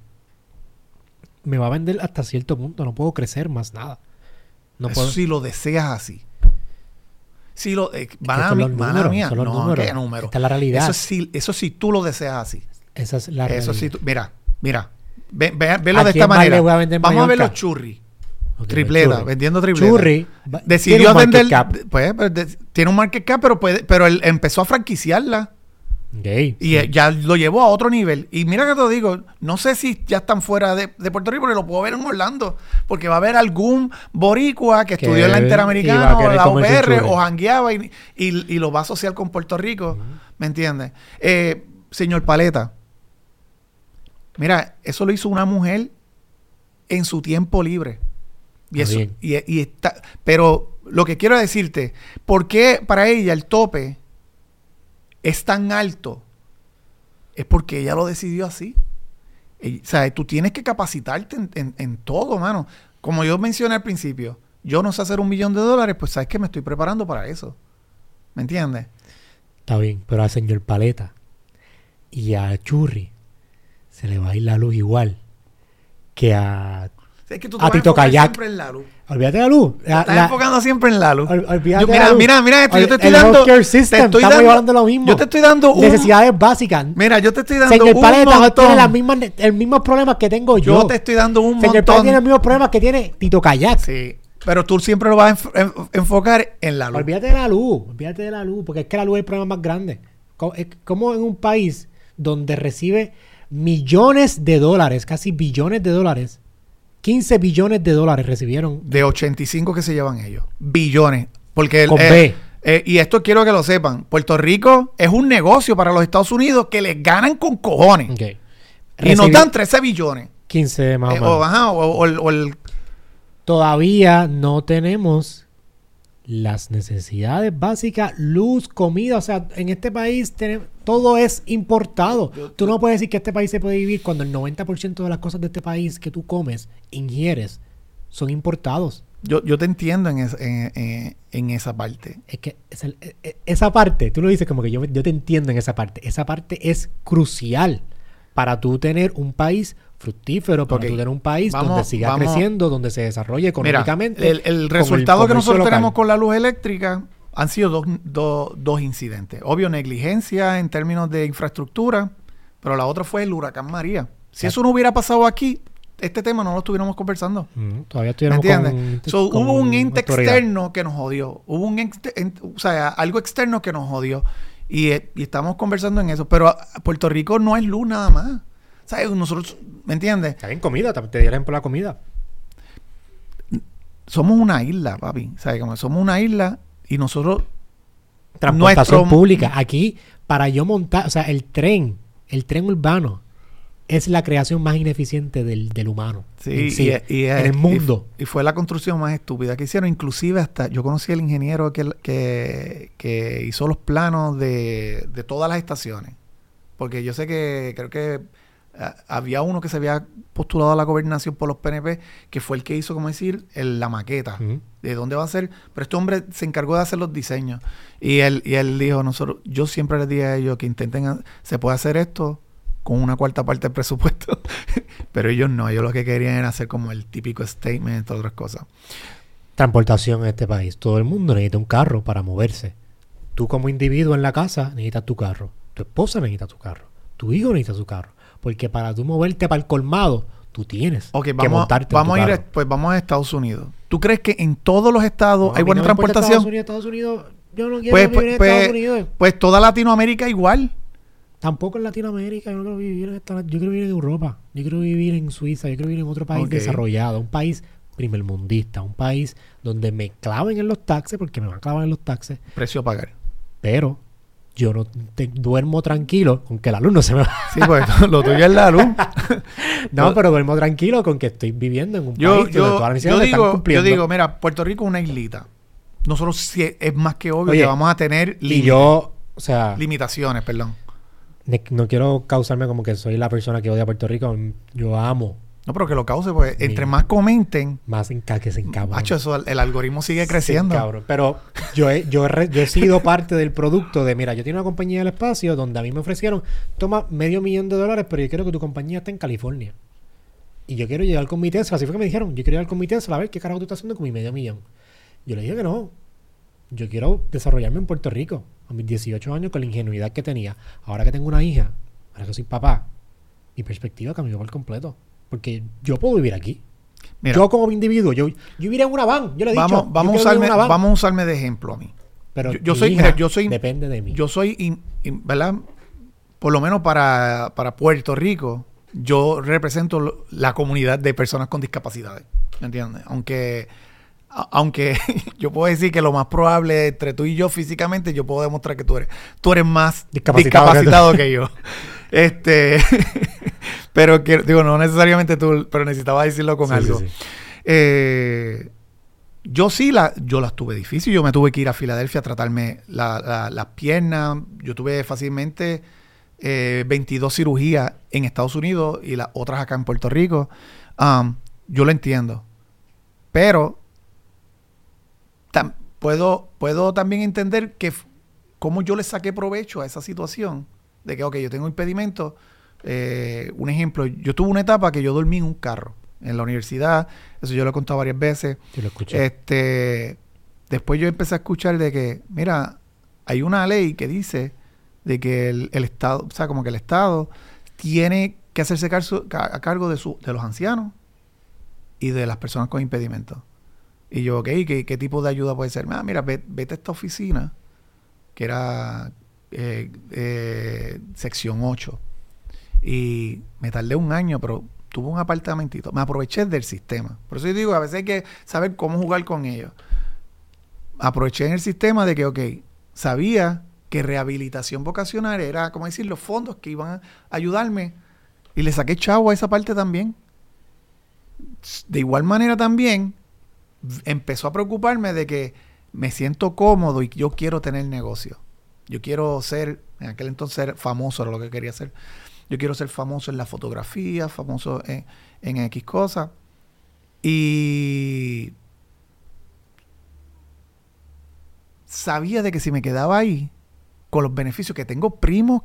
me va a vender hasta cierto punto. No puedo crecer más nada. No eso puedo. si lo deseas así. Si lo... Eh, mala son mi- los números, mía. los no, números. ¿qué número? Esta es la realidad. Eso sí, eso sí tú lo deseas así. Esa es la Eso realidad. tú- mira, mira. Ve, ve- velo ¿A de quién esta manera. voy a vender Vamos a ver los churri. Ok, Tripleta, vendiendo tripleta. Churri Decidió vender. cap. Pues, pues, de- tiene un market cap, pero, puede, pero él empezó a franquiciarla. Y eh, ya lo llevó a otro nivel. Y mira que te digo, no sé si ya están fuera de, de Puerto Rico, pero lo puedo ver en Orlando. Porque va a haber algún boricua que Que estudió en la Interamericana o querer la UPR o jangueaba y, y- y lo va a asociar con Puerto Rico. ¿Me entiendes? Eh, señor Paleta, mira, eso lo hizo una mujer en su tiempo libre. Y eso, y, y está, pero lo que quiero decirte, ¿por qué para ella el tope es tan alto? Es porque ella lo decidió así. Y, o sea, tú tienes que capacitarte en, en- en todo, mano. Como yo mencioné al principio, yo no sé hacer un millón de dólares, pues sabes que me estoy preparando para eso. ¿Me entiendes? Está bien, pero al señor Paleta y a Churri se le va a ir la luz igual que a... Es que tú A vas Tito Kayak. siempre en la luz. Olvídate de la luz. La- Estás enfocando siempre en la luz. ol- olvídate Yo- de mira, la luz. mira, mira esto. Yo te estoy el dando. healthcare te system, estoy estamos dando- hablando lo mismo. Yo te estoy dando un. Necesidades básicas. Mira, yo te estoy dando Señor un Paleta tiene las mismas, el mismo problema que tengo yo. Yo te estoy dando un Señor montón. tiene el mismo problema que tiene Tito Kayak. Sí. Pero tú siempre lo vas a enf- en- enfocar en la luz. Olvídate de la luz, olvídate de la luz, porque es que la luz es el problema más grande. Como en un país donde recibe millones de dólares, casi billones de dólares, 15 billones de dólares recibieron. De 85 que se llevan ellos. Billones. Porque el- Con eh, B. eh, y esto quiero que lo sepan. Puerto Rico es un negocio para los Estados Unidos que les ganan con cojones. Ok. Y nos dan 13 billones. 15 más Eh, o menos. o, ajá, o- o el- o el Todavía no tenemos las necesidades básicas, luz, comida. O sea, en este país tenemos, todo es importado. Tú no puedes decir que este país se puede vivir cuando el 90% de las cosas de este país que tú comes, ingieres, son importados. Yo, yo te entiendo en, es- en- en- en esa parte. Es que esa, e- e- esa parte, tú lo dices como que yo, yo te entiendo en esa parte. Esa parte es crucial para tú tener un país fructífero, para tener un país Vamos- donde siga vamos- creciendo, donde se desarrolle Mira, económicamente. el, resultado que nosotros local. tenemos con la luz eléctrica han sido dos, dos- dos incidentes. Obvio, negligencia en términos de infraestructura, pero la otra fue el huracán María. Si Exacto. eso no hubiera pasado aquí, este tema no lo estuviéramos conversando. Mm, todavía ¿Me estuvieron entiendes? con, So, con hubo un ente autoridad. externo que nos jodió. Hubo un ex- en- o sea, algo externo que nos jodió. Y, eh, y estamos conversando en eso. Pero a- a Puerto Rico no es luz nada más. Sea, nosotros, ¿me entiendes? Está bien comida, te te de la comida. Somos una isla, papi. ¿Sabes? Como somos una isla y nosotros Transportación Nuestro- pública. Aquí, para yo montar, o sea, el tren, el tren urbano, es la creación más ineficiente del, del humano. Sí, sí, y- y- en el mundo. Y, fue la construcción más estúpida que hicieron. Inclusive hasta yo conocí al ingeniero que, que, que hizo los planos de, de todas las estaciones. Porque yo sé que creo que había uno que se había postulado a la gobernación por los PNP, que fue el que hizo, como decir, el- la maqueta de dónde va a ser. Pero este hombre se encargó de hacer los diseños. Y él, y él dijo, nosotros, yo siempre les dije a ellos que intenten, se puede hacer esto con una cuarta parte del presupuesto. Pero ellos no, ellos lo que querían era hacer como el típico statement, entre otras cosas. Transportación en este país. Todo el mundo necesita un carro para moverse. Tú como individuo en la casa necesitas tu carro. Tu esposa necesita tu carro. Tu hijo necesita su carro. Porque para tú moverte para el colmado, tú tienes Ok, que vamos, montarte vamos en a tu ir, carro. a- pues vamos a Estados Unidos. ¿Tú crees que en todos los estados No, a hay buena no transportación? Estados Unidos, Estados Unidos, yo no quiero Pues, vivir pues, en pues- Estados Unidos. pues toda Latinoamérica igual. Tampoco en Latinoamérica, yo no quiero vivir en esta- yo quiero vivir en Europa, yo quiero vivir en Suiza, yo quiero vivir en otro país desarrollado, un país primermundista, un país donde me claven en los taxes, porque me van a clavar en los taxes, Precio a pagar. pero yo no te- duermo tranquilo con que la luz no se me va. Sí, pues lo tuyo es la luz. No, pero duermo tranquilo con que estoy viviendo en un Yo, país donde yo, todas las yo necesidades están digo, yo cumpliendo. digo, mira, Puerto Rico es una islita. Nosotros sí es más que obvio Oye, que vamos a tener y yo, o sea, limitaciones, perdón. no quiero causarme como que soy la persona que odia a Puerto Rico. Yo amo No, pero que lo cause, pues, entre más comenten, más en que se encabron. macho, eso, el algoritmo sigue creciendo. cabrón. Pero yo he, yo, he yo he sido parte del producto de, mira, yo tengo una compañía del espacio donde a mí me ofrecieron, toma medio millón de dólares, pero yo quiero que tu compañía esté en California. Y yo quiero llegar con mi Tesla. Así fue que me dijeron, yo quiero llegar con mi Tesla a ver qué carajo tú estás haciendo con mi medio millón. Yo le dije que no. Yo quiero desarrollarme en Puerto Rico a mis 18 años con la ingenuidad que tenía. Ahora que tengo una hija, ahora que soy papá, mi perspectiva cambió por completo. Porque yo puedo vivir aquí. Mira, yo como individuo, yo, yo viviría en una van. Yo le he dicho, vamos, yo vamos, vivir usarme, vamos a usarme de ejemplo a mí. Pero Yo- yo soy- mira, yo soy- depende de mí. Yo soy, in- in- ¿verdad? Por lo menos para, para Puerto Rico, yo represento la comunidad de personas con discapacidades. ¿Me entiendes? Aunque, a- aunque yo puedo decir que lo más probable entre tú y yo físicamente, yo puedo demostrar que tú eres, tú eres más Discapacitado discapacitado, que que, yo. Este, pero que, digo, no necesariamente tú, pero necesitaba decirlo con Sí, algo. sí, sí. Eh, yo sí la, yo las tuve difícil. Yo me tuve que ir a Filadelfia a tratarme la- la- las piernas. Yo tuve fácilmente eh, 22 cirugías en Estados Unidos y las otras acá en Puerto Rico. Um, yo lo entiendo. Pero tam- puedo, puedo también entender que cómo yo le saqué provecho a esa situación. De que, ok, yo tengo impedimento. Eh, un ejemplo, yo tuve una etapa que yo dormí en un carro en la universidad. Eso yo lo he contado varias veces. Yo lo escuché. Este, después yo empecé a escuchar de que, mira, hay una ley que dice de que el, el Estado, o sea, como que el Estado tiene que hacerse a cargo de, su, de los ancianos y de las personas con impedimentos. Y yo, ok, ¿qué, qué tipo de ayuda puede ser? Ah, mira, ve- vete a esta oficina, que era eh, eh, sección 8. Y me tardé un año, pero tuve un apartamentito. Me aproveché del sistema. Por eso yo digo, a veces hay que saber cómo jugar con ellos. Aproveché en el sistema de que, ok, sabía que rehabilitación vocacional era, como decir, los fondos que iban a ayudarme. Y le saqué chavo a esa parte también. De igual manera también, empezó a preocuparme de que me siento cómodo y yo quiero tener negocio. Yo quiero ser, en aquel entonces famoso era lo que quería ser. Yo quiero ser famoso en la fotografía, famoso en, X cosas. Y sabía de que si me quedaba ahí, con los beneficios que tengo primos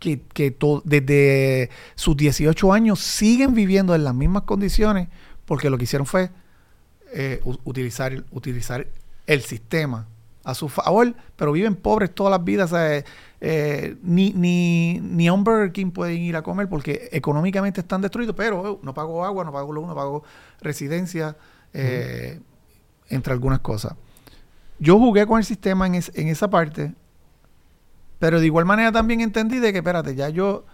que, que desde sus 18 años siguen viviendo en las mismas condiciones porque lo que hicieron fue eh, utilizar, utilizar el sistema a su favor, pero viven pobres todas las vidas. Eh, ni, ni, ni a un Burger King pueden ir a comer porque económicamente están destruidos, pero eh, no pago agua, no pago luz, no pago residencia, eh, entre algunas cosas. Yo jugué con el sistema en, es- en esa parte, pero de igual manera también entendí de que, espérate, ya yo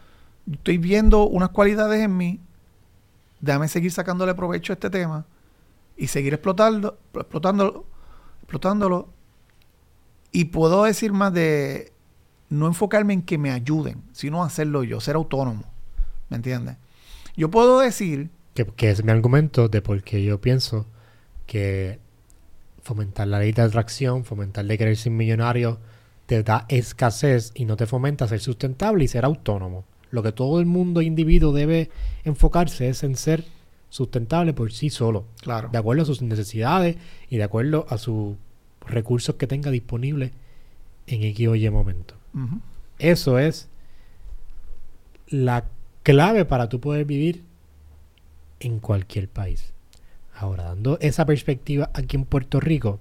estoy viendo unas cualidades en mí, déjame seguir sacándole provecho a este tema y seguir explotando, explotándolo, explotándolo. Y puedo decir más de no enfocarme en que me ayuden, sino hacerlo yo, ser autónomo. ¿Me entiendes? Yo puedo decir, Que, que es mi argumento de por qué yo pienso que fomentar la ley de atracción, fomentar de querer ser millonario, te da escasez y no te fomenta ser sustentable y ser autónomo. Lo que todo el mundo individuo debe enfocarse es en ser sustentable por sí solo, claro, de acuerdo a sus necesidades y de acuerdo a sus recursos que tenga disponibles en X o Y momento. Eso es la clave para tú poder vivir en cualquier país. Ahora, dando esa perspectiva aquí en Puerto Rico,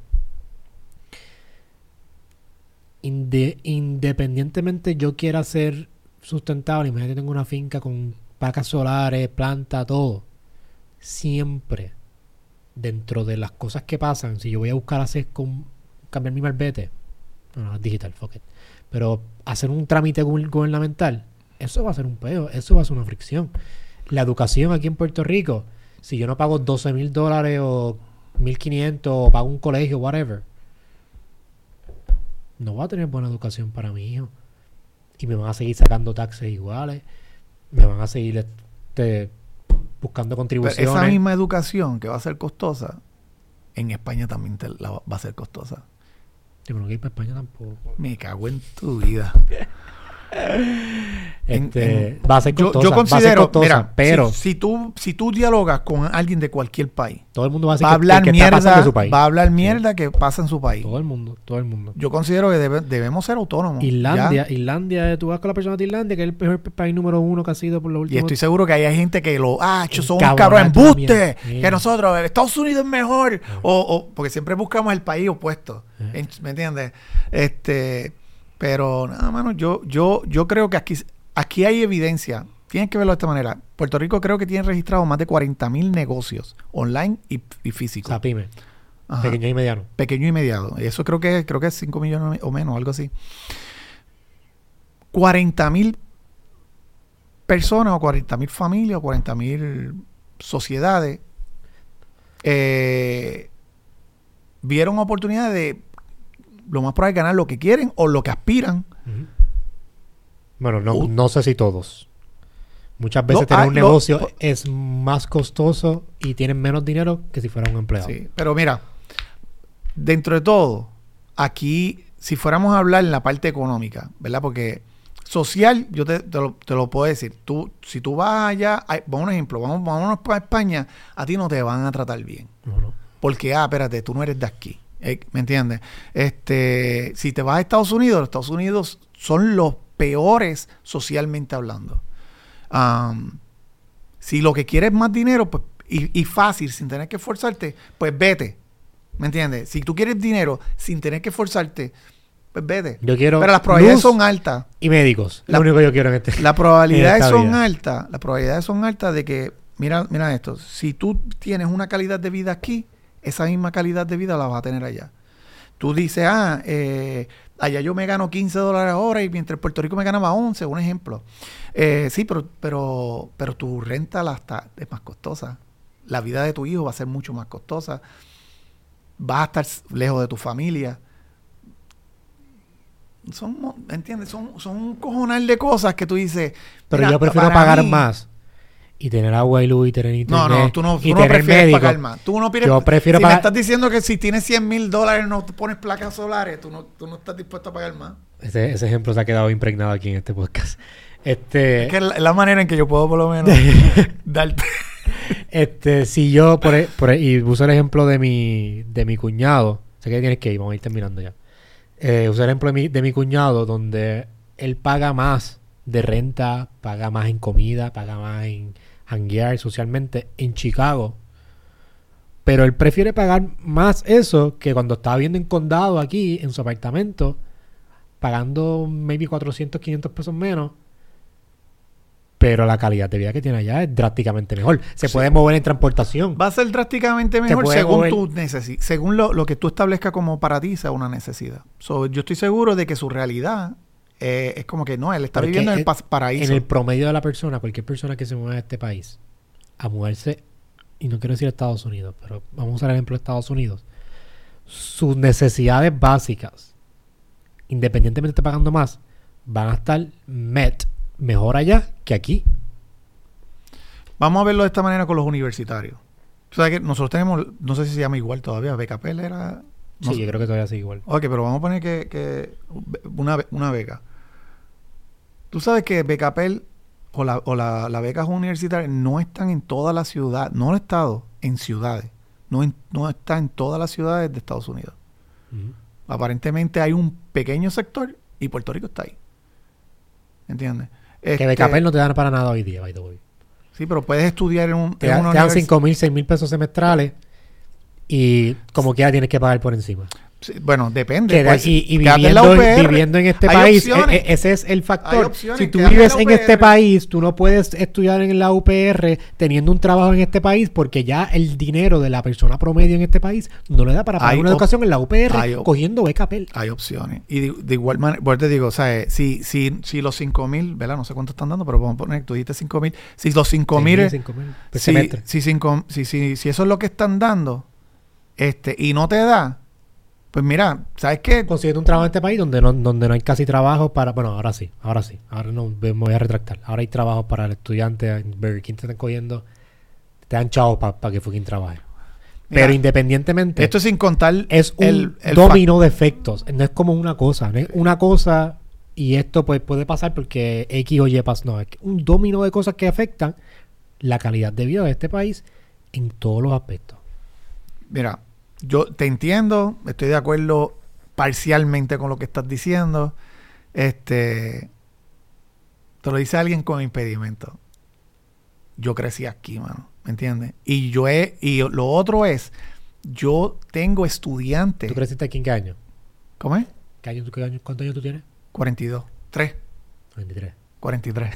inde- independientemente yo quiera ser sustentable, imagínate tengo una finca con vacas solares, planta, todo, siempre dentro de las cosas que pasan, si yo voy a buscar hacer con cambiar mi malvete, no, no, digital, fuck it. Pero hacer un trámite gu- gubernamental, eso va a ser un peo, eso va a ser una fricción. La educación aquí en Puerto Rico, si yo no pago 12 mil dólares o 1500 o pago un colegio, whatever, no voy a tener buena educación para mi hijo. Y me van a seguir sacando taxes iguales. Me van a seguir este, buscando Pero contribuciones. esa misma educación que va a ser costosa, en España también te la va va a ser costosa. Yo no quiero ir para España tampoco. Me cago en tu vida. Este, en- va a ser Yo, costosa. yo va a ser considero, costosa, mira, pero si, si tú, si tú dialogas con alguien de cualquier país, todo el mundo va a, decir va a hablar que, mierda, su país. va a hablar mierda que pasa en su país. Todo el mundo, todo el mundo. Yo considero que debe- debemos ser autónomos. Irlandia, ¿ya? Tú vas con la persona de Irlandia, que es el peor país número uno que ha sido por los Y últimos... estoy seguro que hay gente que lo, ah, cho, son toda la embuste, que nosotros, Estados Unidos es mejor, o, o- porque siempre buscamos el país opuesto, en- ¿me entiendes? Este, pero nada, mano, yo, yo, yo creo que aquí, aquí hay evidencia, tienen que verlo de esta manera. Puerto Rico creo que tiene registrado más de 40 mil negocios online y, y físicos. sea, pyme, Ajá. pequeño y mediano. pequeño y mediado. Y Eso creo que creo que es 5 millones o menos, algo así. 40 mil personas o 40 mil familias o 40 mil sociedades eh, vieron oportunidades de lo más probable ganar lo que quieren o lo que aspiran. Bueno, no, Uh. no sé si todos. Muchas veces tener ah, un negocio es más costoso y tienen menos dinero que si fuera un empleado. Sí, pero mira, dentro de todo, aquí, si fuéramos a hablar en la parte económica, ¿verdad? Porque social, yo te, te lo, te lo puedo decir. Tú, si tú vas allá, hay- vamos a un ejemplo, vamos, vámonos para España, a ti no te van a tratar bien. No, no. Porque, ah, espérate, tú no eres de aquí. Eh, ¿Me entiendes? Este, si te vas a Estados Unidos, los Estados Unidos son los peores socialmente hablando. Si lo que quieres es más dinero, pues, y, y fácil, sin tener que esforzarte, pues vete. ¿Me entiendes? Si tú quieres dinero sin tener que esforzarte, pues vete. Yo quiero Pero las probabilidades son altas. y médicos. La- lo único que yo quiero en este. Las probabilidades son altas. Las probabilidades son altas de que, mira, mira esto, si tú tienes una calidad de vida aquí, esa misma calidad de vida la vas a tener allá. Tú dices, ah, eh, allá yo me gano 15 dólares ahora y mientras en Puerto Rico me ganaba 11, un ejemplo. Eh, sí, pero, pero, pero tu renta la está, es más costosa. La vida de tu hijo va a ser mucho más costosa. Vas a estar lejos de tu familia. Son, ¿entiendes? Son, son un cojonal de cosas que tú dices. Pero yo prefiero pagar mí- más y tener agua y luz y tener No, internet. no, tú no, tú no prefieres médico. pagar más. Tú no Yo prefiero si pagar- me estás diciendo que si tienes 100 mil dólares no te pones placas solares, tú no, tú no estás dispuesto a pagar más. Ese, ese ejemplo se ha quedado impregnado aquí en este podcast. Este, Es que la, la manera en que yo puedo por lo menos darte. este, si yo, por, e- por e- y uso el ejemplo de mi, de mi cuñado, sé que tienes que ir, vamos a ir terminando ya. Eh, uso el ejemplo de mi, de mi cuñado donde él paga más de renta, paga más en comida, paga más en hanguear socialmente en Chicago. Pero él prefiere pagar más eso que cuando estaba viviendo en condado aquí, en su apartamento, pagando maybe 400, 500 pesos menos. Pero la calidad de vida que tiene allá es drásticamente mejor. Se Sí. puede mover en transportación. Va a ser drásticamente mejor según tu necesi- según lo, lo que tú establezcas como para ti sea una necesidad. So, yo estoy seguro de que su realidad eh, es como que no, él está Porque viviendo en el paraíso. En el promedio de la persona, cualquier persona que se mueva a este país, a moverse, y no quiero decir Estados Unidos, pero vamos a usar el ejemplo de Estados Unidos, sus necesidades básicas, independientemente de esté pagando más, van a estar met mejor allá que aquí. Vamos a verlo de esta manera con los universitarios. Tú sabes que nosotros tenemos, no sé si se llama igual todavía, Becapel era... no Sí, sé. yo creo que todavía sigue igual. Ok, pero vamos a poner que, que una, be- una beca. Tú sabes que Becapel o, la, o la, la becas universitarias no están en toda la ciudad, no en estado, en ciudades. No, en- no está en todas las ciudades de Estados Unidos. Aparentemente hay un pequeño sector y Puerto Rico está ahí. ¿Entiendes? Que Este, Becapel no te dan para nada hoy día, by the way. Sí, pero puedes estudiar en, un, Te, en una te dan univers- 5 mil, 6 mil pesos semestrales y como quiera tienes que pagar por encima. Bueno, depende. Que de- pues, y y quédate en la viviendo, UPR. viviendo en este país, opciones. e- e- ese es el factor. opciones, Si tú en vives en este país, tú no puedes estudiar en la UPR teniendo un trabajo en este país porque ya el dinero de la persona promedio en este país no le da para pagar una educación en la UPR hay cogiendo beca PEL. Hay opciones. Y de, de igual manera, pues te digo, o sea, eh, si, si, si los 5 mil, ¿verdad? No sé cuánto están dando, pero vamos a poner, tú dijiste 5 mil. Si los 5 mil, es- mil, pues, si, si, cinco- si, si, si eso es lo que están dando, este, y no te da, Pues mira, ¿sabes qué? Consiguiendo un trabajo en este país donde no, donde no hay casi trabajo para... Bueno, ahora sí, ahora sí. Ahora no me voy a retractar. Ahora hay trabajo para el estudiante. Burger King te están cogiendo... Te dan chavos para que fucking trabaje. Mira, Pero independientemente... Esto sin contar es un el, el domino de efectos. No es como una cosa. No una cosa y esto pues, puede pasar porque X o Y pasa. No, es un domino de cosas que afectan la calidad de vida de este país en todos los aspectos. Mira, yo te entiendo, estoy de acuerdo parcialmente con lo que estás diciendo. Este, te lo dice alguien con impedimento. Yo crecí aquí, mano, ¿me entiendes? Y yo he, y lo otro es, yo tengo estudiantes. ¿Tú creciste aquí en qué año? ¿Cómo es? ¿Qué año, tú- qué año- ¿Cuántos años tú tienes? 42, 3, 23. 43.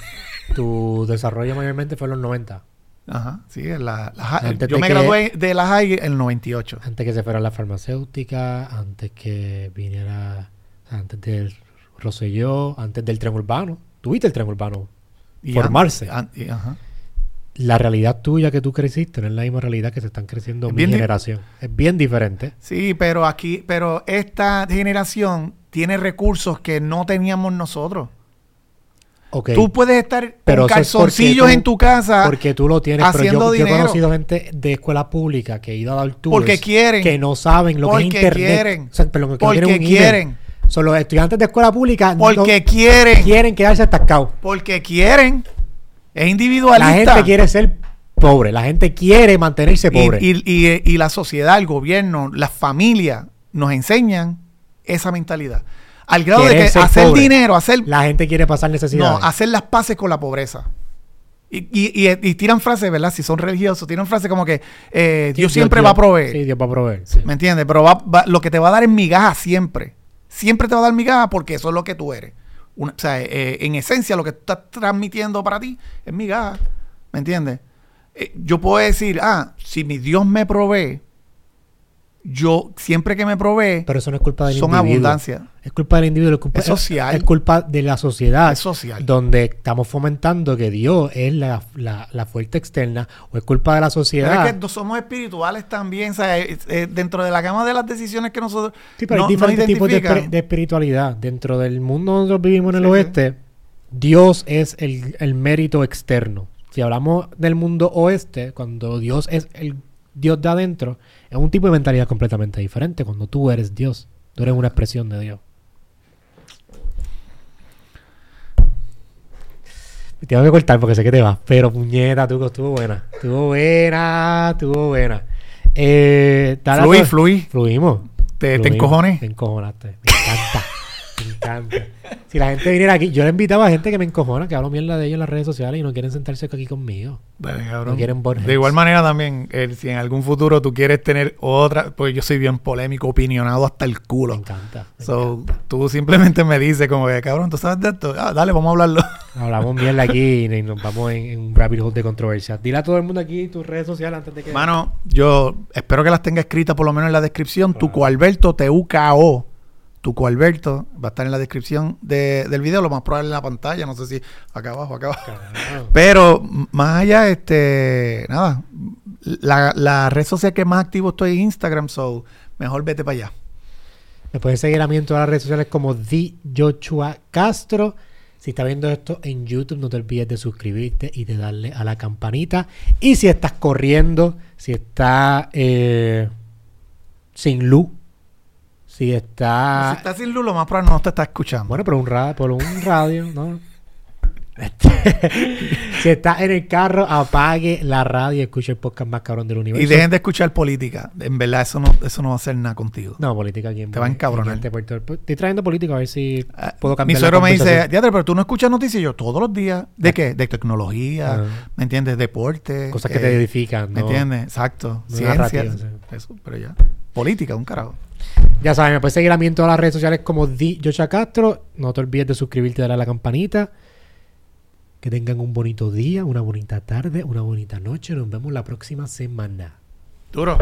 Tu desarrollo mayormente fue en los 90. Ajá, sí, en la, la Antes yo me que- gradué de la high en el 98. Antes que se fuera la farmacéutica, antes que viniera, antes del Rosselló, antes del tren urbano. Tuviste el tren urbano. Y Formarse. an- y- ajá. La realidad tuya que tú creciste no es la misma realidad que se están creciendo Es mi generación. Es bien diferente. Sí, pero aquí, pero esta generación tiene recursos que no teníamos nosotros. Tú puedes estar Pero con es calzoncillos tú- en tu casa porque tú lo tienes, pero haciendo yo, yo he dinero. conocido gente de escuela pública que ha ido a dar tours porque quieren. que no saben lo que es internet. quieren. O sea, que porque quieren. Son los estudiantes de escuela pública Porque no quieren. quieren quedarse atascados. Porque quieren. Es individualista. La gente quiere ser pobre, la gente quiere mantenerse Y- pobre. Y, y- y la sociedad, el gobierno, las familias nos enseñan esa mentalidad. Al grado de que hacer pobre. dinero, hacer la gente quiere pasar necesidades. No, hacer las paces con la pobreza. Y, y- y- y tiran frases, ¿verdad? Si son religiosos, tiran frases como que eh, Dios siempre va a proveer. Sí, Dios va a proveer. sí. ¿Me entiendes? Pero va- va- lo que te va a dar es migaja siempre. Siempre te va a dar migaja porque eso es lo que tú eres. Una- o sea, eh, en esencia, lo que tú estás transmitiendo para ti es migaja. ¿Me entiendes? Eh, yo puedo decir, ah, si mi Dios me provee, yo siempre que me provee, Pero eso no es culpa del son individuo. abundancia. Es culpa del individuo. Es, culpa, Es social. Es culpa de la sociedad. Es social. Donde estamos fomentando que Dios es la, la, la fuerte externa. O es culpa de la Pero sociedad. es que somos espirituales también, o sea, dentro de la gama de las decisiones que nosotros Sí, pero no- hay diferentes tipos de, espiritualidad. Dentro del mundo donde nosotros vivimos en el Sí, sí. oeste, Dios es el, el mérito externo. Si hablamos del mundo oeste, cuando Dios es el Dios de adentro, es un tipo de mentalidad completamente diferente. Cuando tú eres Dios, tú eres una expresión de Dios. Me tengo que cortar porque sé que te vas. Pero puñeta, tú estuvo buena. Estuvo buena, estuvo buena. Eh, a Fluí, fluí. Fluimos. Te, te Fluimos. encojones. Te encojonaste. Me encanta. Encanta. Si la gente viniera aquí, yo le invitaba a gente que me encojona, que hablo mierda de ellos en las redes sociales y no quieren sentarse aquí conmigo. Dale, cabrón. No quieren boneheads. de igual manera también, eh, si en algún futuro tú quieres tener otra, pues yo soy bien polémico, opinionado hasta el Me culo. encanta. me So, encanta. tú simplemente me dices como que, cabrón, ¿tú sabes de esto? Ah, dale, vamos a hablarlo. Hablamos mierda aquí y nos vamos en, en un rabbit hole de controversia. Dile a todo el mundo aquí tus redes sociales antes de que. Mano, yo espero que las tenga escritas por lo menos en la descripción. Claro. Tuco Alberto, T-U-K-O. Tuco Alberto va a estar en la descripción de- del video, lo más probable en la pantalla, no sé si acá abajo, acá abajo. Pero más allá, este, nada, la, la red social que más activo estoy es Instagram, so mejor vete para allá. Me puedes seguir a mí en todas las redes sociales como The Joshua Castro. Si estás viendo esto en YouTube, no te olvides de suscribirte y de darle a la campanita. Y si estás corriendo, si estás eh, sin luz, si estás... si estás sin luz, lo más probable no te está escuchando. Bueno, pero un radio, por un radio, ¿no? Este, si estás en el carro, apague la radio y escuche el podcast más cabrón del universo. y dejen de escuchar política. En verdad, eso no, eso no va a hacer nada contigo. No, política aquí en Te va a encabronar. en este Estoy trayendo política a ver si Ah, puedo Mi cambiar la suegro me dice. Diadre, pero tú no escuchas noticias. Y yo, todos los días. ¿De qué? De tecnología, Ah. ¿me entiendes? Deporte. Cosas que eh, te edifican, ¿Me ¿no? entiendes? Exacto. No Ciencia. narrativa, sí. Eso, pero ya. Política, un carajo. Ya saben, me puedes seguir a mí en todas las redes sociales como Joshua Castro. No te olvides de suscribirte y darle a la campanita. Que tengan un bonito día, una bonita tarde, una bonita noche. Nos vemos la próxima semana. Duro.